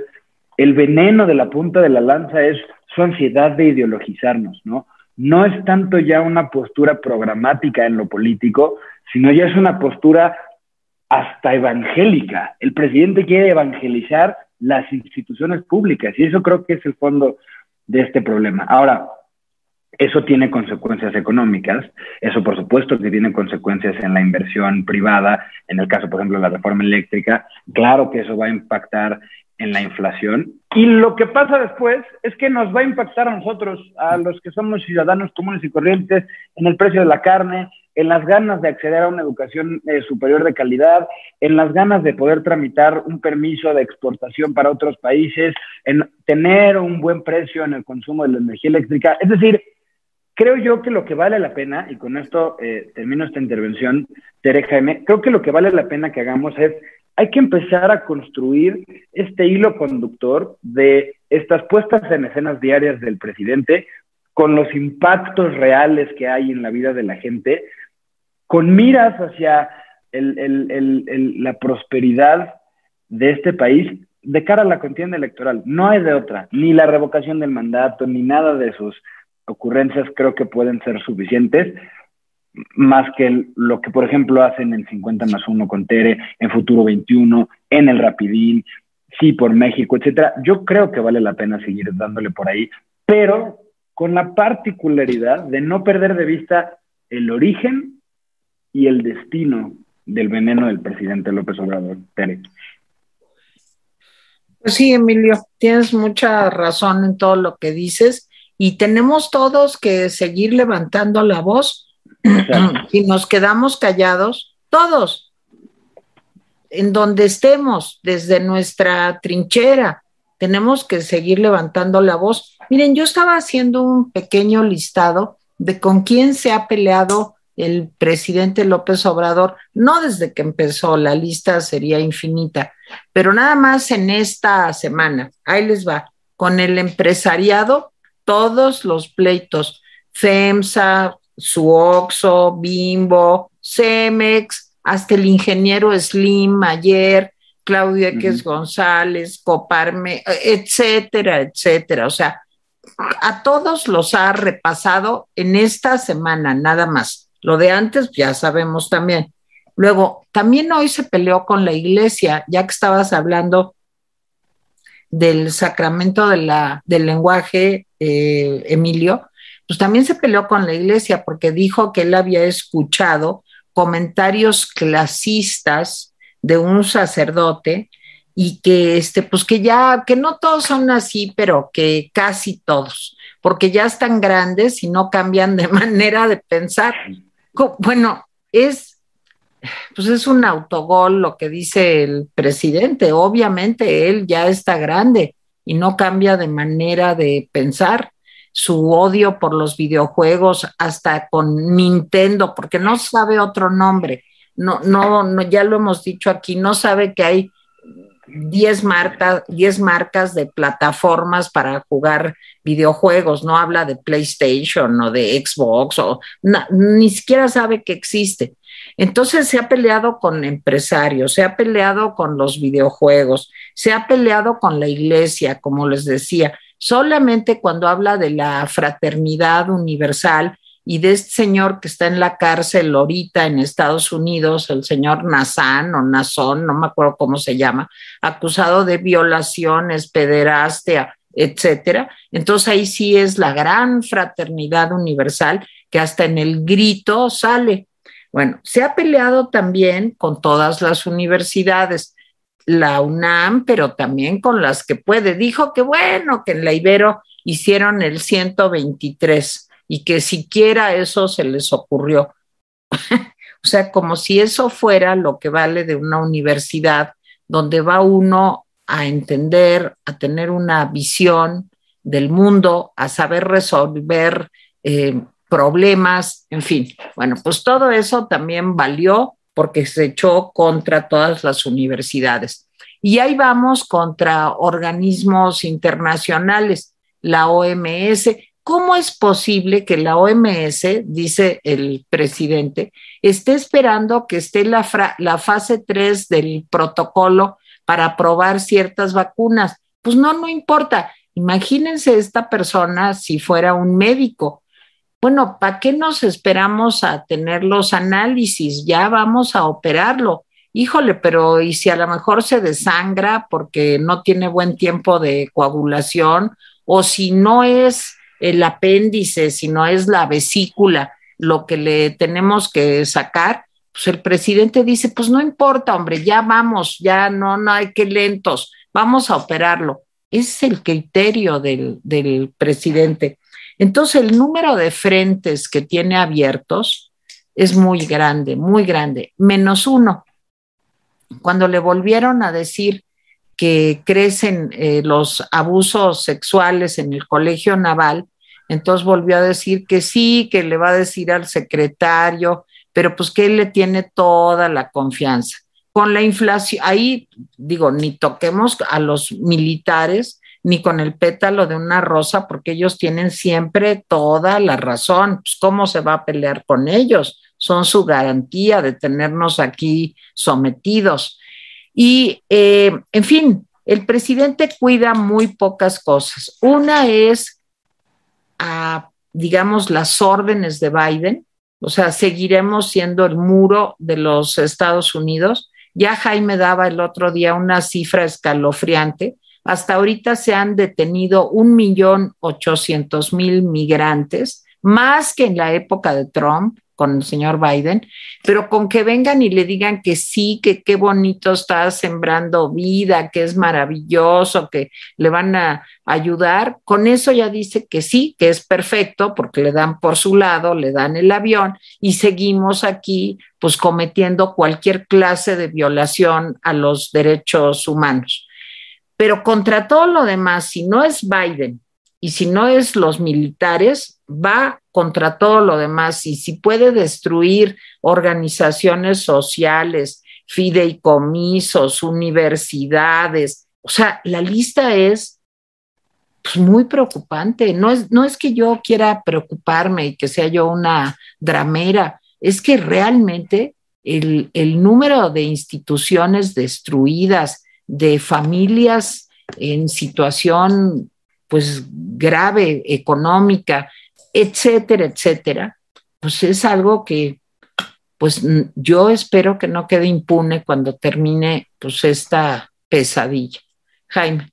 el veneno de la punta de la lanza es su ansiedad de ideologizarnos, ¿no? No es tanto ya una postura programática en lo político, sino ya es una postura hasta evangélica. El presidente quiere evangelizar las instituciones públicas y eso creo que es el fondo de este problema. Ahora, eso tiene consecuencias económicas, eso por supuesto que tiene consecuencias en la inversión privada, en el caso, por ejemplo, de la reforma eléctrica, claro que eso va a impactar en la inflación. Y lo que pasa después es que nos va a impactar a nosotros, a los que somos ciudadanos comunes y corrientes, en el precio de la carne, en las ganas de acceder a una educación eh, superior de calidad, en las ganas de poder tramitar un permiso de exportación para otros países, en tener un buen precio en el consumo de la energía eléctrica. Es decir, Creo yo que lo que vale la pena, y con esto eh, termino esta intervención, Tere Jaime, creo que lo que vale la pena que hagamos es, hay que empezar a construir este hilo conductor de estas puestas en escenas diarias del presidente con los impactos reales que hay en la vida de la gente, con miras hacia la prosperidad de este país de cara a la contienda electoral. No hay de otra, ni la revocación del mandato, ni nada de sus ocurrencias creo que pueden ser suficientes, más que lo que, por ejemplo, hacen en 50 más 1 con Tere, en Futuro 21, en el Rapidín, sí por México, etcétera. Yo creo que vale la pena seguir dándole por ahí, pero con la particularidad de no perder de vista el origen y el destino del veneno del presidente López Obrador. Tere. Pues sí, Emilio, tienes mucha razón en todo lo que dices y tenemos todos que seguir levantando la voz. Si [CLEARS THROAT] nos quedamos callados, todos, en donde estemos, desde nuestra trinchera, tenemos que seguir levantando la voz. Miren, yo estaba haciendo un pequeño listado de con quién se ha peleado el presidente López Obrador, no desde que empezó, la lista sería infinita, pero nada más en esta semana, ahí les va, con el empresariado todos los pleitos, FEMSA, Suoxo, Bimbo, Cemex, hasta el ingeniero Slim ayer, Claudio X González, Coparme, etcétera, etcétera. O sea, a todos los ha repasado en esta semana, nada más. Lo de antes ya sabemos también. Luego, también hoy se peleó con la iglesia, ya que estabas hablando del sacramento de la, del lenguaje, eh, Emilio, pues también se peleó con la iglesia porque dijo que él había escuchado comentarios clasistas de un sacerdote y que este pues que ya que no todos son así, pero que casi todos, porque ya están grandes y no cambian de [LAUGHS] manera de pensar. Bueno, es pues es un autogol lo que dice el presidente. Obviamente él ya está grande y no cambia de manera de pensar. Su odio por los videojuegos, hasta con Nintendo, porque no sabe otro nombre. no, no, no, ya lo hemos dicho aquí, no sabe que hay 10 marcas, 10 marcas de plataformas para jugar videojuegos, no habla de PlayStation o de Xbox, o ni siquiera sabe que existe. Entonces se ha peleado con empresarios, se ha peleado con los videojuegos, se ha peleado con la iglesia, como les decía. Solamente cuando habla de la fraternidad universal y de este señor que está en la cárcel ahorita en Estados Unidos, el señor Nazán o Nazón, no me acuerdo cómo se llama, acusado de violaciones, pederastia, etcétera. Entonces ahí sí es la gran fraternidad universal que hasta en el grito sale. Bueno, se ha peleado también con todas las universidades, la UNAM, pero también con las que puede. Dijo que bueno, que en la Ibero hicieron el 123 y que siquiera eso se les ocurrió. [LAUGHS] o sea, como si eso fuera lo que vale de una universidad donde va uno a entender, a tener una visión del mundo, a saber resolver eh, problemas, en fin. Bueno, pues todo eso también valió porque se echó contra todas las universidades. Y ahí vamos contra organismos internacionales, la OMS, ¿Cómo es posible que la OMS, dice el presidente, esté esperando que esté la, fase 3 del protocolo para probar ciertas vacunas? Pues no, no importa. Imagínense esta persona si fuera un médico. Bueno, ¿para qué nos esperamos a tener los análisis? Ya vamos a operarlo. Híjole, pero ¿y si a lo mejor se desangra porque no tiene buen tiempo de coagulación? O si no es el apéndice, si no es la vesícula lo que le tenemos que sacar, pues el presidente dice, pues no importa, hombre, ya vamos, ya no, no hay que lentos, vamos a operarlo. Ese es el criterio del, del presidente. Entonces, el número de frentes que tiene abiertos es muy grande, muy grande, menos uno. Cuando le volvieron a decir que crecen eh, los abusos sexuales en el colegio naval, entonces volvió a decir que sí, que le va a decir al secretario, pero pues que él le tiene toda la confianza. Con la inflación, ahí digo, ni toquemos a los militares, ni con el pétalo de una rosa, porque ellos tienen siempre toda la razón. Pues, ¿Cómo se va a pelear con ellos? Son su garantía de tenernos aquí sometidos. Y, eh, en fin, el presidente cuida muy pocas cosas. Una es a, digamos, las órdenes de Biden, o sea, seguiremos siendo el muro de los Estados Unidos. Ya Jaime daba el otro día una cifra escalofriante. Hasta ahorita se han detenido un millón ochocientos mil migrantes, más que en la época de Trump con el señor Biden, pero con que vengan y le digan que sí, que qué bonito está sembrando vida, que es maravilloso, que le van a ayudar, con eso ya dice que sí, que es perfecto, porque le dan por su lado, le dan el avión y seguimos aquí pues cometiendo cualquier clase de violación a los derechos humanos. Pero contra todo lo demás, si no es Biden y si no es los militares, va contra todo lo demás y si puede destruir organizaciones sociales, fideicomisos, universidades, o sea, la lista es pues, muy preocupante. No es, no es que yo quiera preocuparme y que sea yo una dramera, es que realmente el, el número de instituciones destruidas, de familias en situación pues grave económica, etcétera, etcétera, pues es algo que pues yo espero que no quede impune cuando termine pues esta pesadilla. Jaime.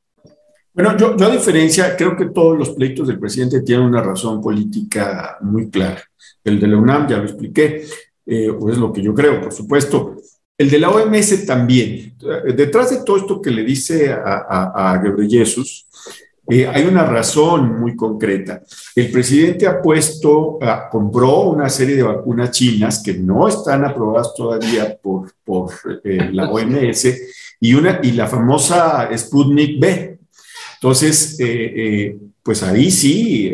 Bueno, yo, a diferencia, creo que todos los pleitos del presidente tienen una razón política muy clara. El de la UNAM, ya lo expliqué, eh, o es lo que yo creo, por supuesto. El de la OMS también. Detrás de todo esto que le dice a, a, a Jesús, eh, hay una razón muy concreta. El presidente ha puesto, ah, compró una serie de vacunas chinas que no están aprobadas todavía por, por eh, la [LAUGHS] OMS y, una, y la famosa Sputnik B. Entonces, eh, pues ahí sí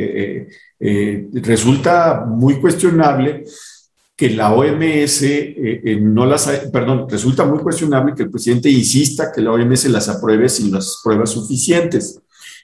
resulta muy cuestionable que la OMS eh, eh, no las, perdón, resulta muy cuestionable que el presidente insista que la OMS las apruebe sin las pruebas suficientes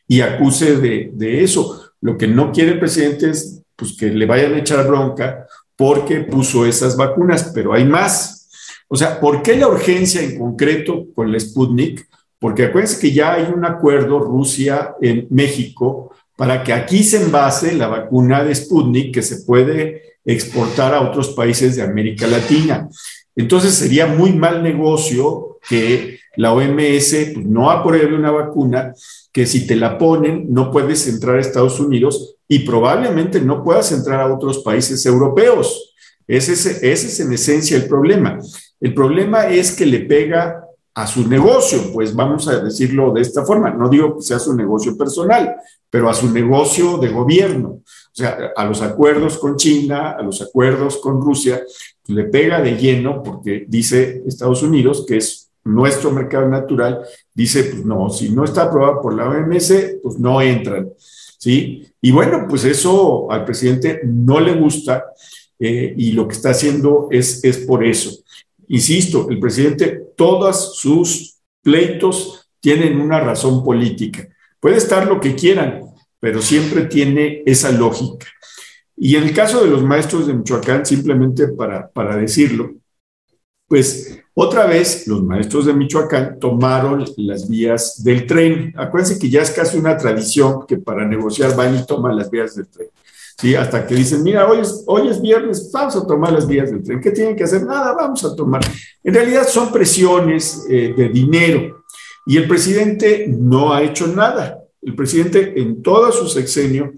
y acuse de, de eso. Lo que no quiere el presidente es pues, que le vayan a echar bronca porque puso esas vacunas, pero hay más. O sea, ¿por qué la urgencia en concreto con la Sputnik? Porque acuérdense que ya hay un acuerdo Rusia en México para que aquí se envase la vacuna de Sputnik que se puede exportar a otros países de América Latina. Entonces sería muy mal negocio que la OMS pues, no apruebe una vacuna que si te la ponen no puedes entrar a Estados Unidos y probablemente no puedas entrar a otros países europeos. Ese es, ese es en esencia el problema. El problema es que le pega a su negocio, pues vamos a decirlo de esta forma. No digo que sea su negocio personal, pero a su negocio de gobierno. O sea, a los acuerdos con China, a los acuerdos con Rusia, le pega de lleno porque dice Estados Unidos que es nuestro mercado natural, dice, pues no, si no está aprobado por la OMS, pues no entran. ¿Sí? Y bueno, pues eso al presidente no le gusta eh, y lo que está haciendo es, es por eso. Insisto, el presidente, todos sus pleitos tienen una razón política. Puede estar lo que quieran, pero siempre tiene esa lógica. Y en el caso de los maestros de Michoacán, simplemente para, para decirlo, pues otra vez los maestros de Michoacán tomaron las vías del tren. Acuérdense que ya es casi una tradición que para negociar van y toman las vías del tren. ¿sí? Hasta que dicen, mira, hoy es, hoy es viernes, vamos a tomar las vías del tren. ¿Qué tienen que hacer? Nada, vamos a tomar. En realidad son presiones eh, de dinero y el presidente no ha hecho nada. El presidente en todo su sexenio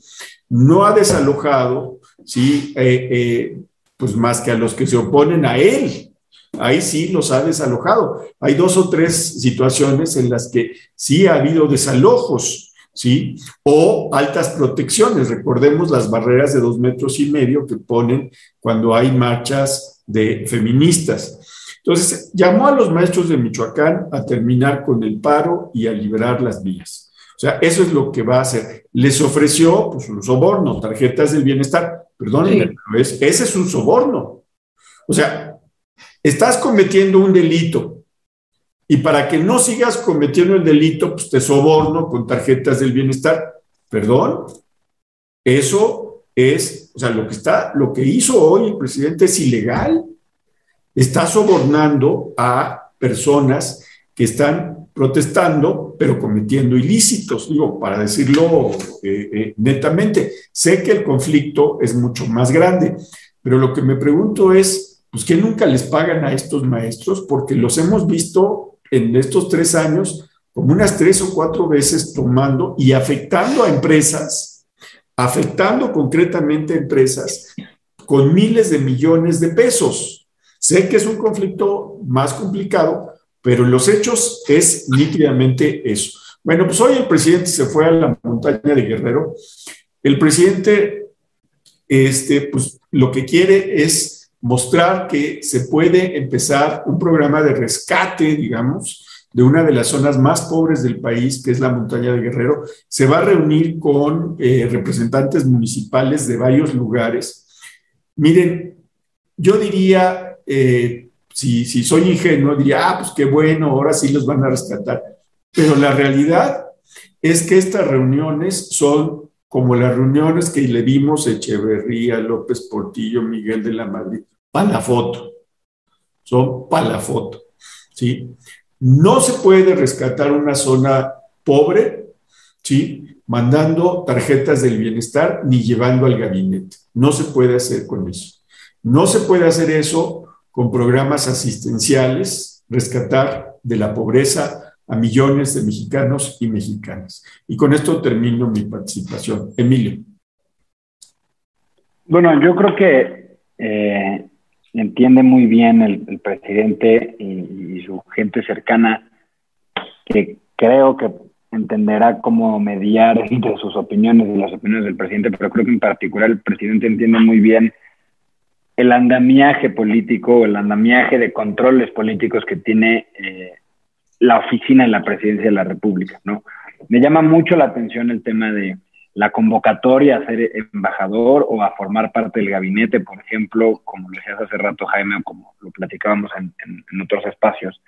no ha desalojado, ¿sí? Eh, eh, pues más que a los que se oponen a él. Ahí sí los ha desalojado. Hay dos o tres situaciones en las que sí ha habido desalojos ¿sí? O altas protecciones. Recordemos las barreras de dos metros y medio que ponen cuando hay marchas de feministas. Entonces, llamó a los maestros de Michoacán a terminar con el paro y a liberar las vías. O sea, eso es lo que va a hacer. Les ofreció pues, un soborno, tarjetas del bienestar. Perdónenme, ese es un soborno. O sea, estás cometiendo un delito y para que no sigas cometiendo el delito, pues te soborno con tarjetas del bienestar. Perdón, eso es, o sea, lo que está, lo que hizo hoy el presidente es ilegal. Está sobornando a personas que están protestando, pero cometiendo ilícitos, digo, para decirlo eh, eh, netamente. Sé que el conflicto es mucho más grande, pero lo que me pregunto es, pues que nunca les pagan a estos maestros, porque los hemos visto en estos tres años como unas tres o cuatro veces tomando y afectando a empresas, afectando concretamente a empresas con miles de millones de pesos. Sé que es un conflicto más complicado, pero los hechos es nítidamente eso. Bueno, pues hoy el presidente se fue a la montaña de Guerrero. El presidente, este, pues lo que quiere es mostrar que se puede empezar un programa de rescate, digamos, de una de las zonas más pobres del país, que es la montaña de Guerrero. Se va a reunir con eh, representantes municipales de varios lugares. Miren, yo diría, eh, si, si soy ingenuo, diría, ah, pues qué bueno, ahora sí los van a rescatar. Pero la realidad es que estas reuniones son como las reuniones que le dimos Echeverría, López Portillo, Miguel de la Madrid, para la foto. Son para la foto. ¿sí? No se puede rescatar una zona pobre, ¿sí? mandando tarjetas del bienestar ni llevando al gabinete. No se puede hacer con eso. No se puede hacer eso con programas asistenciales, rescatar de la pobreza a millones de mexicanos y mexicanas. Y con esto termino mi participación. Emilio. Bueno, yo creo que eh, entiende muy bien el, presidente y, su gente cercana, que creo que entenderá cómo mediar entre sus opiniones y las opiniones del presidente, pero creo que en particular el presidente entiende muy bien el andamiaje político, el andamiaje de controles políticos que tiene eh, la oficina de la presidencia de la República, ¿no? Me llama mucho la atención el tema de la convocatoria a ser embajador o a formar parte del gabinete, por ejemplo, como lo decías hace rato Jaime, o como lo platicábamos en, en, otros espacios,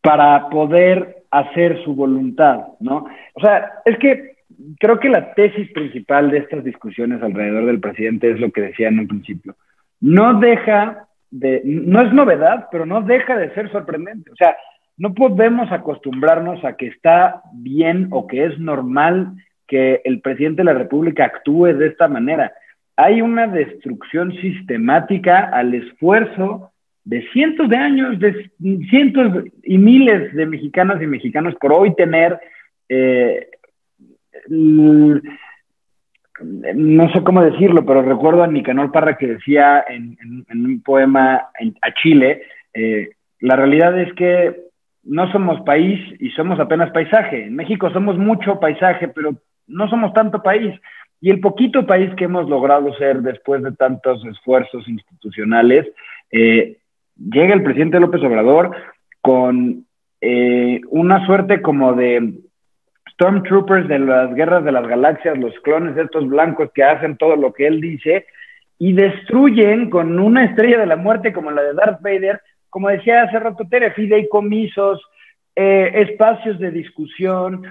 para poder hacer su voluntad, ¿no? O sea, es que creo que la tesis principal de estas discusiones alrededor del presidente es lo que decía en un principio. No deja de, no es novedad, pero no deja de ser sorprendente. O sea, no podemos acostumbrarnos a que está bien o que es normal que el presidente de la República actúe de esta manera. Hay una destrucción sistemática al esfuerzo de cientos de años, de cientos y miles de mexicanas y mexicanos por hoy tener, eh, no sé cómo decirlo, pero recuerdo a Nicanor Parra que decía en, un poema a Chile, eh, la realidad es que no somos país y somos apenas paisaje. En México somos mucho paisaje, pero no somos tanto país. Y el poquito país que hemos logrado ser después de tantos esfuerzos institucionales, eh, llega el presidente López Obrador con eh, una suerte como de Stormtroopers de las guerras de las galaxias, los clones estos blancos que hacen todo lo que él dice y destruyen con una estrella de la muerte como la de Darth Vader, como decía hace rato Tere, fideicomisos, eh, espacios de discusión,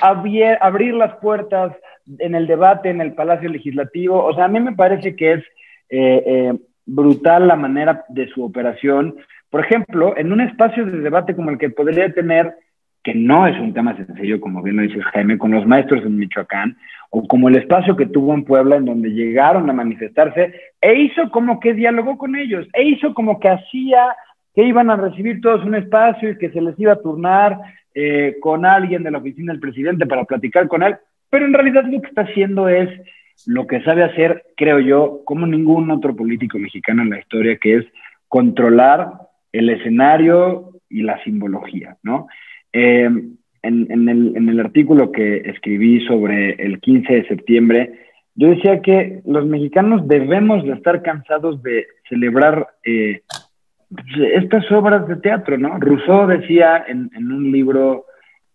abrir, las puertas en el debate en el Palacio Legislativo. O sea, a mí me parece que es eh, eh, brutal la manera de su operación. Por ejemplo, en un espacio de debate como el que podría tener, que no es un tema sencillo, como bien lo dice Jaime, con los maestros en Michoacán, o como el espacio que tuvo en Puebla, en donde llegaron a manifestarse, e hizo como que dialogó con ellos, e hizo como que hacía que iban a recibir todos un espacio y que se les iba a turnar eh, con alguien de la oficina del presidente para platicar con él, pero en realidad lo que está haciendo es lo que sabe hacer, creo yo, como ningún otro político mexicano en la historia, que es controlar el escenario y la simbología, ¿no? Eh, en, el, en, el, artículo que escribí sobre el 15 de septiembre, yo decía que los mexicanos debemos de estar cansados de celebrar eh, estas obras de teatro, ¿no? Rousseau decía en, un libro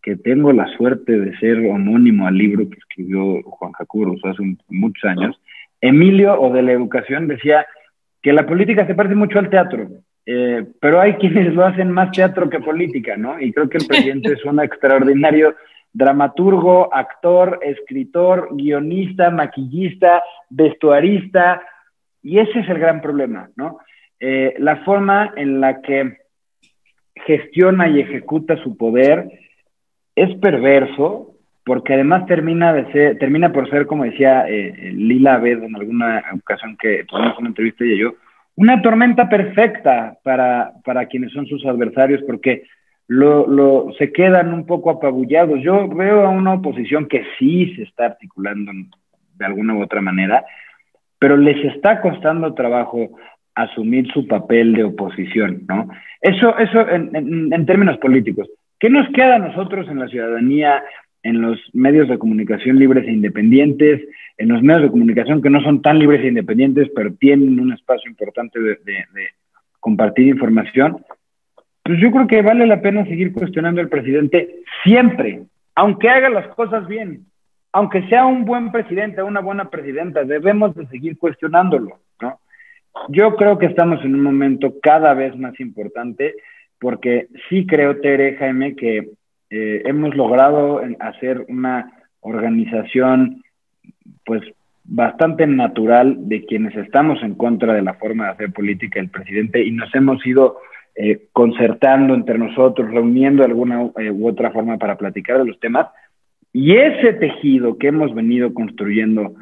que tengo la suerte de ser homónimo al libro que escribió Juan Jacobo Rousseau hace muchos años, Emilio o de la educación decía que la política se parece mucho al teatro, eh, pero hay quienes lo hacen más teatro que política, ¿no? Y creo que el presidente [LAUGHS] es un extraordinario dramaturgo, actor, escritor, guionista, maquillista, vestuarista, y ese es el gran problema, ¿no? Eh, la forma en la que gestiona y ejecuta su poder es perverso, porque además termina, de ser, termina por ser, como decía eh, Lila Abed en alguna ocasión que tuvimos una entrevista ella y yo, una tormenta perfecta para, para quienes son sus adversarios, porque lo, lo, se quedan un poco apabullados. Yo veo a una oposición que sí se está articulando de alguna u otra manera, pero les está costando trabajo asumir su papel de oposición, ¿no? Eso, eso en, términos políticos. ¿Qué nos queda a nosotros en la ciudadanía, en los medios de comunicación libres e independientes, en los medios de comunicación que no son tan libres e independientes, pero tienen un espacio importante de, compartir información? Pues yo creo que vale la pena seguir cuestionando al presidente siempre, aunque haga las cosas bien, aunque sea un buen presidente, una buena presidenta, debemos de seguir cuestionándolo, ¿no? Yo creo que estamos en un momento cada vez más importante porque sí creo, Tere, Jaime, que eh, hemos logrado hacer una organización pues bastante natural de quienes estamos en contra de la forma de hacer política del presidente y nos hemos ido eh, concertando entre nosotros, reuniendo de alguna eh, u otra forma para platicar de los temas. Y ese tejido que hemos venido construyendo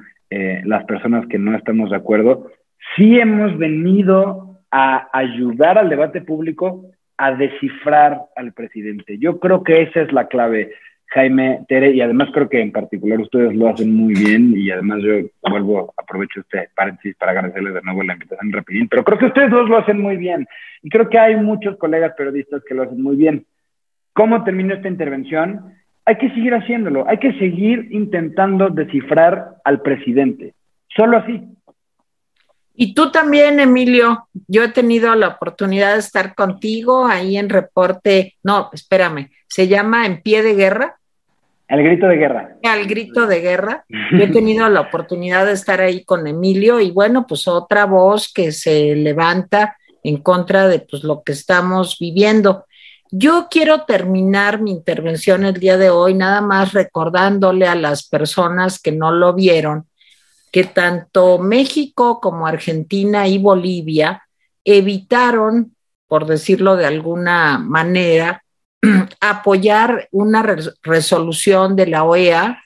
las personas que no estamos de acuerdo, sí hemos venido a ayudar al debate público a descifrar al presidente. Yo creo que esa es la clave, Jaime Tere, y además creo que en particular ustedes lo hacen muy bien y además yo vuelvo, aprovecho este paréntesis para agradecerles de nuevo la invitación rapidín, pero creo que ustedes dos lo hacen muy bien y creo que hay muchos colegas periodistas que lo hacen muy bien. ¿Cómo termino esta intervención? Hay que seguir haciéndolo, hay que seguir intentando descifrar al presidente. Solo así, y tú también, Emilio, yo he tenido la oportunidad de estar contigo ahí en reporte, no, espérame, se llama En pie de guerra. El grito de guerra. Al grito de guerra. Yo he [LAUGHS] tenido la oportunidad de estar ahí con Emilio y bueno, pues otra voz que se levanta en contra de pues, lo que estamos viviendo. Yo quiero terminar mi intervención el día de hoy nada más recordándole a las personas que no lo vieron que tanto México como Argentina y Bolivia evitaron, por decirlo de alguna manera, [CLEARS THROAT] apoyar una resolución de la OEA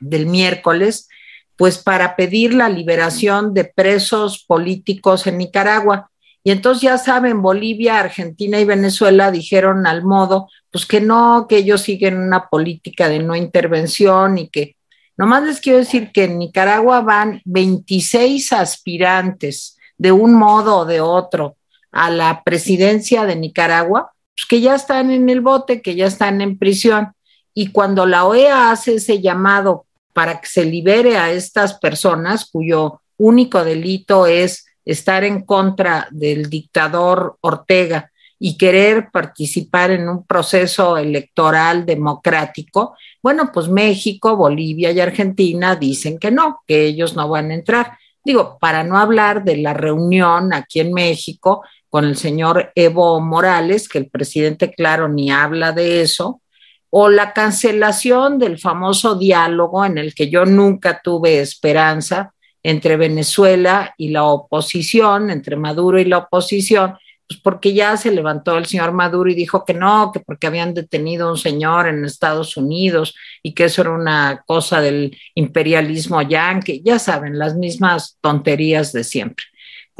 del miércoles, pues para pedir la liberación de presos políticos en Nicaragua. Y entonces ya saben, Bolivia, Argentina y Venezuela dijeron al modo, pues que no, que ellos siguen una política de no intervención y que, nomás les quiero decir que en Nicaragua van 26 aspirantes de un modo o de otro a la presidencia de Nicaragua, pues que ya están en el bote, que ya están en prisión. Y cuando la OEA hace ese llamado para que se libere a estas personas cuyo único delito es estar en contra del dictador Ortega y querer participar en un proceso electoral democrático, bueno, pues México, Bolivia y Argentina dicen que no, que ellos no van a entrar. Digo, para no hablar de la reunión aquí en México con el señor Evo Morales, que el presidente, claro, ni habla de eso, o la cancelación del famoso diálogo en el que yo nunca tuve esperanza entre Venezuela y la oposición, entre Maduro y la oposición, pues porque ya se levantó el señor Maduro y dijo que no, que porque habían detenido a un señor en Estados Unidos y que eso era una cosa del imperialismo yanqui, ya saben, las mismas tonterías de siempre.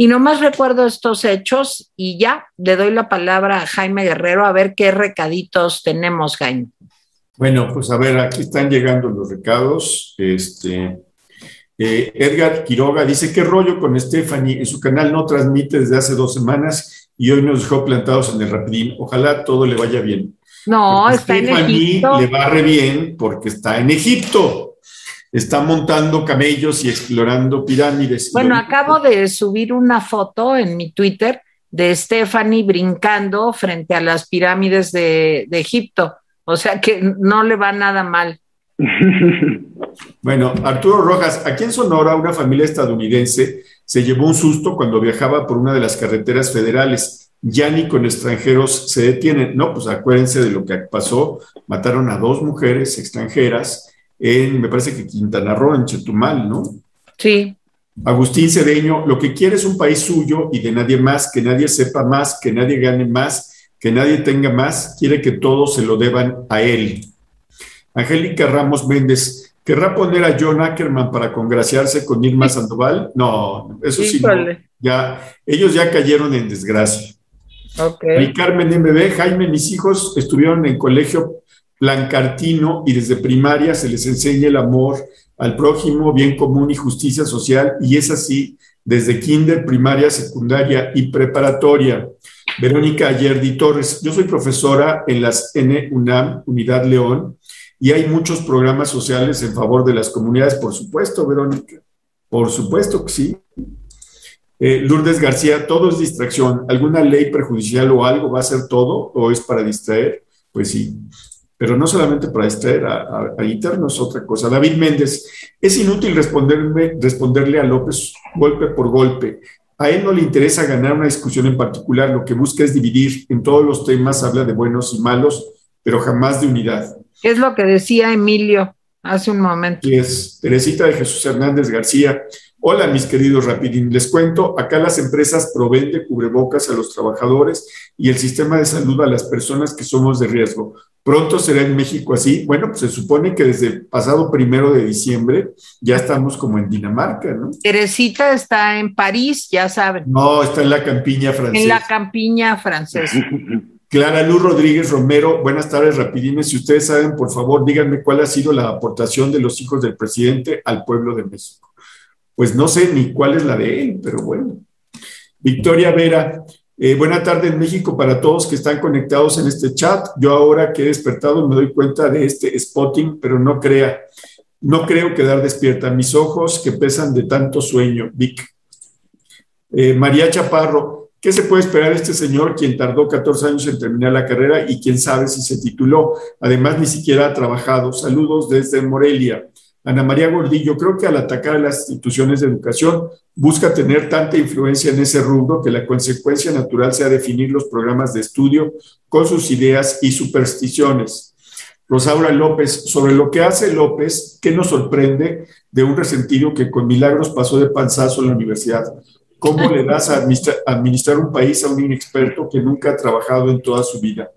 Y nomás recuerdo estos hechos y ya le doy la palabra a Jaime Guerrero a ver qué recaditos tenemos, Jaime. Bueno, pues a ver, aquí están llegando los recados. Este, eh, Edgar Quiroga dice, ¿qué rollo con Stephanie? En su canal no transmite desde hace dos semanas y hoy nos dejó plantados en el rapidín. Ojalá todo le vaya bien. No, está en Egipto. le va re bien porque está en Egipto está montando camellos y explorando pirámides. Bueno, acabo de subir una foto en mi Twitter de Stephanie brincando frente a las pirámides de, Egipto. O sea que no le va nada mal. [LAUGHS] Bueno, Arturo Rojas, aquí en Sonora una familia estadounidense se llevó un susto cuando viajaba por una de las carreteras federales. Ya ni con extranjeros se detienen. No, pues acuérdense de lo que pasó. Mataron a dos mujeres extranjeras en, me parece que Quintana Roo, en Chetumal, ¿no? Sí. Agustín Cedeño, lo que quiere es un país suyo y de nadie más, que nadie sepa más, que nadie gane más, que nadie tenga más, quiere que todos se lo deban a él. Angélica Ramos Méndez, ¿querrá poner a John Ackerman para congraciarse con Irma Sandoval? No, eso sí, ya, ellos ya cayeron en desgracia. Okay. Y Carmen MB, Jaime, mis hijos estuvieron en colegio Plancartino y desde primaria se les enseña el amor al prójimo, bien común y justicia social, y es así desde kinder, primaria, secundaria y preparatoria. Verónica Ayerdi Torres, yo soy profesora en las NUNAM, Unidad León, y hay muchos programas sociales en favor de las comunidades, por supuesto, Verónica, por supuesto que sí. Eh, Lourdes García, todo es distracción. ¿Alguna ley perjudicial o algo va a ser todo o es para distraer? Pues sí pero no solamente para distraer a, a, internos, otra cosa. David Méndez, es inútil responderme, responderle a López golpe por golpe. A él no le interesa ganar una discusión en particular, lo que busca es dividir. En todos los temas habla de buenos y malos, pero jamás de unidad. Es lo que decía Emilio hace un momento. Y es Teresita de Jesús Hernández García. Hola, mis queridos Rapidín. Les cuento, acá las empresas proveen de cubrebocas a los trabajadores y el sistema de salud a las personas que somos de riesgo. Pronto será en México así. Bueno, pues se supone que desde el pasado primero de diciembre ya estamos como en Dinamarca, ¿no? Teresita está en París, ya saben. No, está en la campiña francesa. En la campiña francesa. [LAUGHS] Clara Luz Rodríguez Romero, buenas tardes, rapidines. Si ustedes saben, por favor, díganme cuál ha sido la aportación de los hijos del presidente al pueblo de México pues no sé ni cuál es la de él, pero bueno. Victoria Vera, eh, buena tarde en México para todos que están conectados en este chat. Yo ahora que he despertado me doy cuenta de este spotting, pero no crea, no creo quedar despierta. Mis ojos que pesan de tanto sueño, Vic. Eh, María Chaparro, ¿Qué se puede esperar de este señor, quien tardó 14 años en terminar la carrera y quién sabe si se tituló? Además, ni siquiera ha trabajado. Saludos desde Morelia. Ana María Gordillo, creo que al atacar a las instituciones de educación busca tener tanta influencia en ese rubro que la consecuencia natural sea definir los programas de estudio con sus ideas y supersticiones. Rosaura López, sobre lo que hace López, ¿qué nos sorprende de un resentido que con milagros pasó de panzazo en la universidad? ¿Cómo le das a administrar un país a un inexperto que nunca ha trabajado en toda su vida?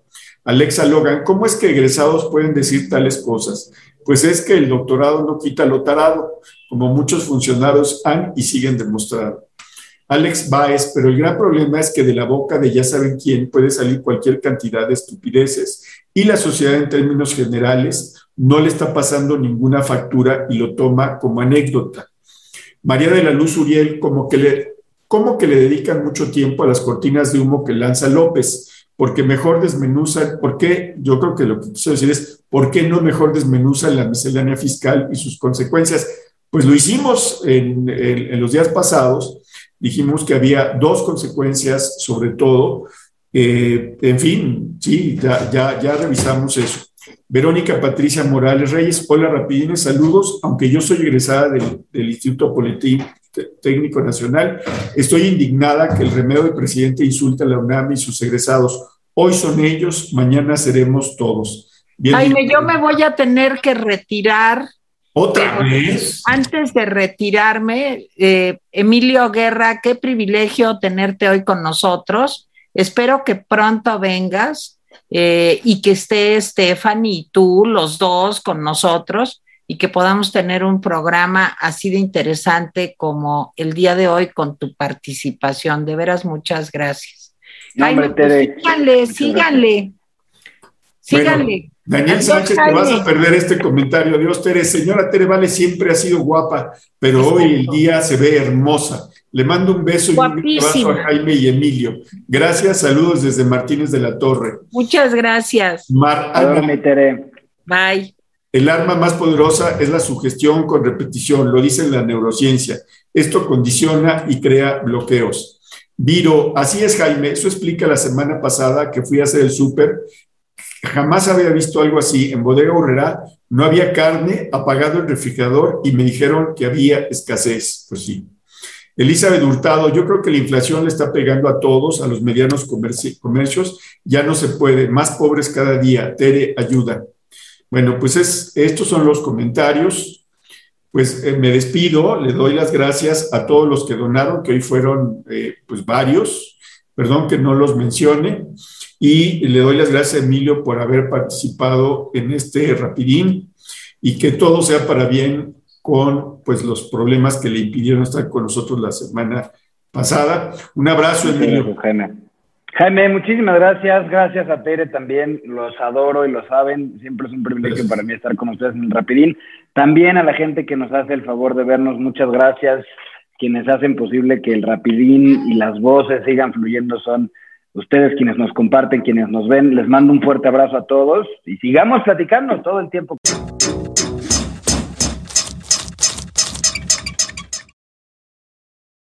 Alexa Logan, ¿cómo es que egresados pueden decir tales cosas? Pues es que el doctorado no quita lo tarado, como muchos funcionarios han y siguen demostrando. Alex Baez, pero el gran problema es que de la boca de ya saben quién puede salir cualquier cantidad de estupideces y la sociedad en términos generales no le está pasando ninguna factura y lo toma como anécdota. María de la Luz Uriel, como que le ¿Cómo que le dedican mucho tiempo a las cortinas de humo que lanza López? Porque mejor desmenuza, ¿por qué? Yo creo que lo que quiso decir es, ¿por qué no mejor desmenuza la miscelánea fiscal y sus consecuencias? Pues lo hicimos en, los días pasados, dijimos que había dos consecuencias sobre todo, eh, en fin, sí, ya, ya, ya revisamos eso. Verónica Patricia Morales Reyes, hola rapidines, saludos, aunque yo soy egresada del, del Instituto Politécnico técnico nacional. Estoy indignada que el remedio del presidente insulte a la UNAM y sus egresados. Hoy son ellos, mañana seremos todos. Jaime, yo me voy a tener que retirar. ¿Otra vez? Antes de retirarme, eh, Emilio Guerra, qué privilegio tenerte hoy con nosotros. Espero que pronto vengas eh, y que esté Stephanie y tú, los dos, con nosotros y que podamos tener un programa así de interesante como el día de hoy con tu participación. De veras, muchas gracias. Pues síganle, síganle. Síganle. Daniel Sánchez, te vas a perder este comentario. Dios, Tere. Señora Tere Vale siempre ha sido guapa, pero hoy el día se ve hermosa. Le mando un beso y un abrazo a Jaime y Emilio. Gracias, saludos desde Martínez de la Torre. Muchas gracias. Mar Tere. Bye. El arma más poderosa es la sugestión con repetición, lo dice la neurociencia. Esto condiciona y crea bloqueos. Viro, así es Jaime, eso explica la semana pasada que fui a hacer el súper. Jamás había visto algo así. En Bodega Urrera no había carne, apagado el refrigerador y me dijeron que había escasez. Pues sí. Elizabeth Hurtado, yo creo que la inflación le está pegando a todos, a los medianos comercios. Ya no se puede, más pobres cada día. Tere, ayuda. Bueno, pues es, estos son los comentarios. Pues eh, me despido, le doy las gracias a todos los que donaron, que hoy fueron eh, pues varios, perdón que no los mencione, y le doy las gracias a Emilio por haber participado en este rapidín y que todo sea para bien con pues los problemas que le impidieron estar con nosotros la semana pasada. Un abrazo, Emilio. Jaime, muchísimas gracias. Gracias a Tere también. Los adoro y lo saben. Siempre es un privilegio para mí estar con ustedes en el Rapidín. También a la gente que nos hace el favor de vernos, muchas gracias. Quienes hacen posible que el Rapidín y las voces sigan fluyendo son ustedes quienes nos comparten, quienes nos ven. Les mando un fuerte abrazo a todos y sigamos platicando todo el tiempo.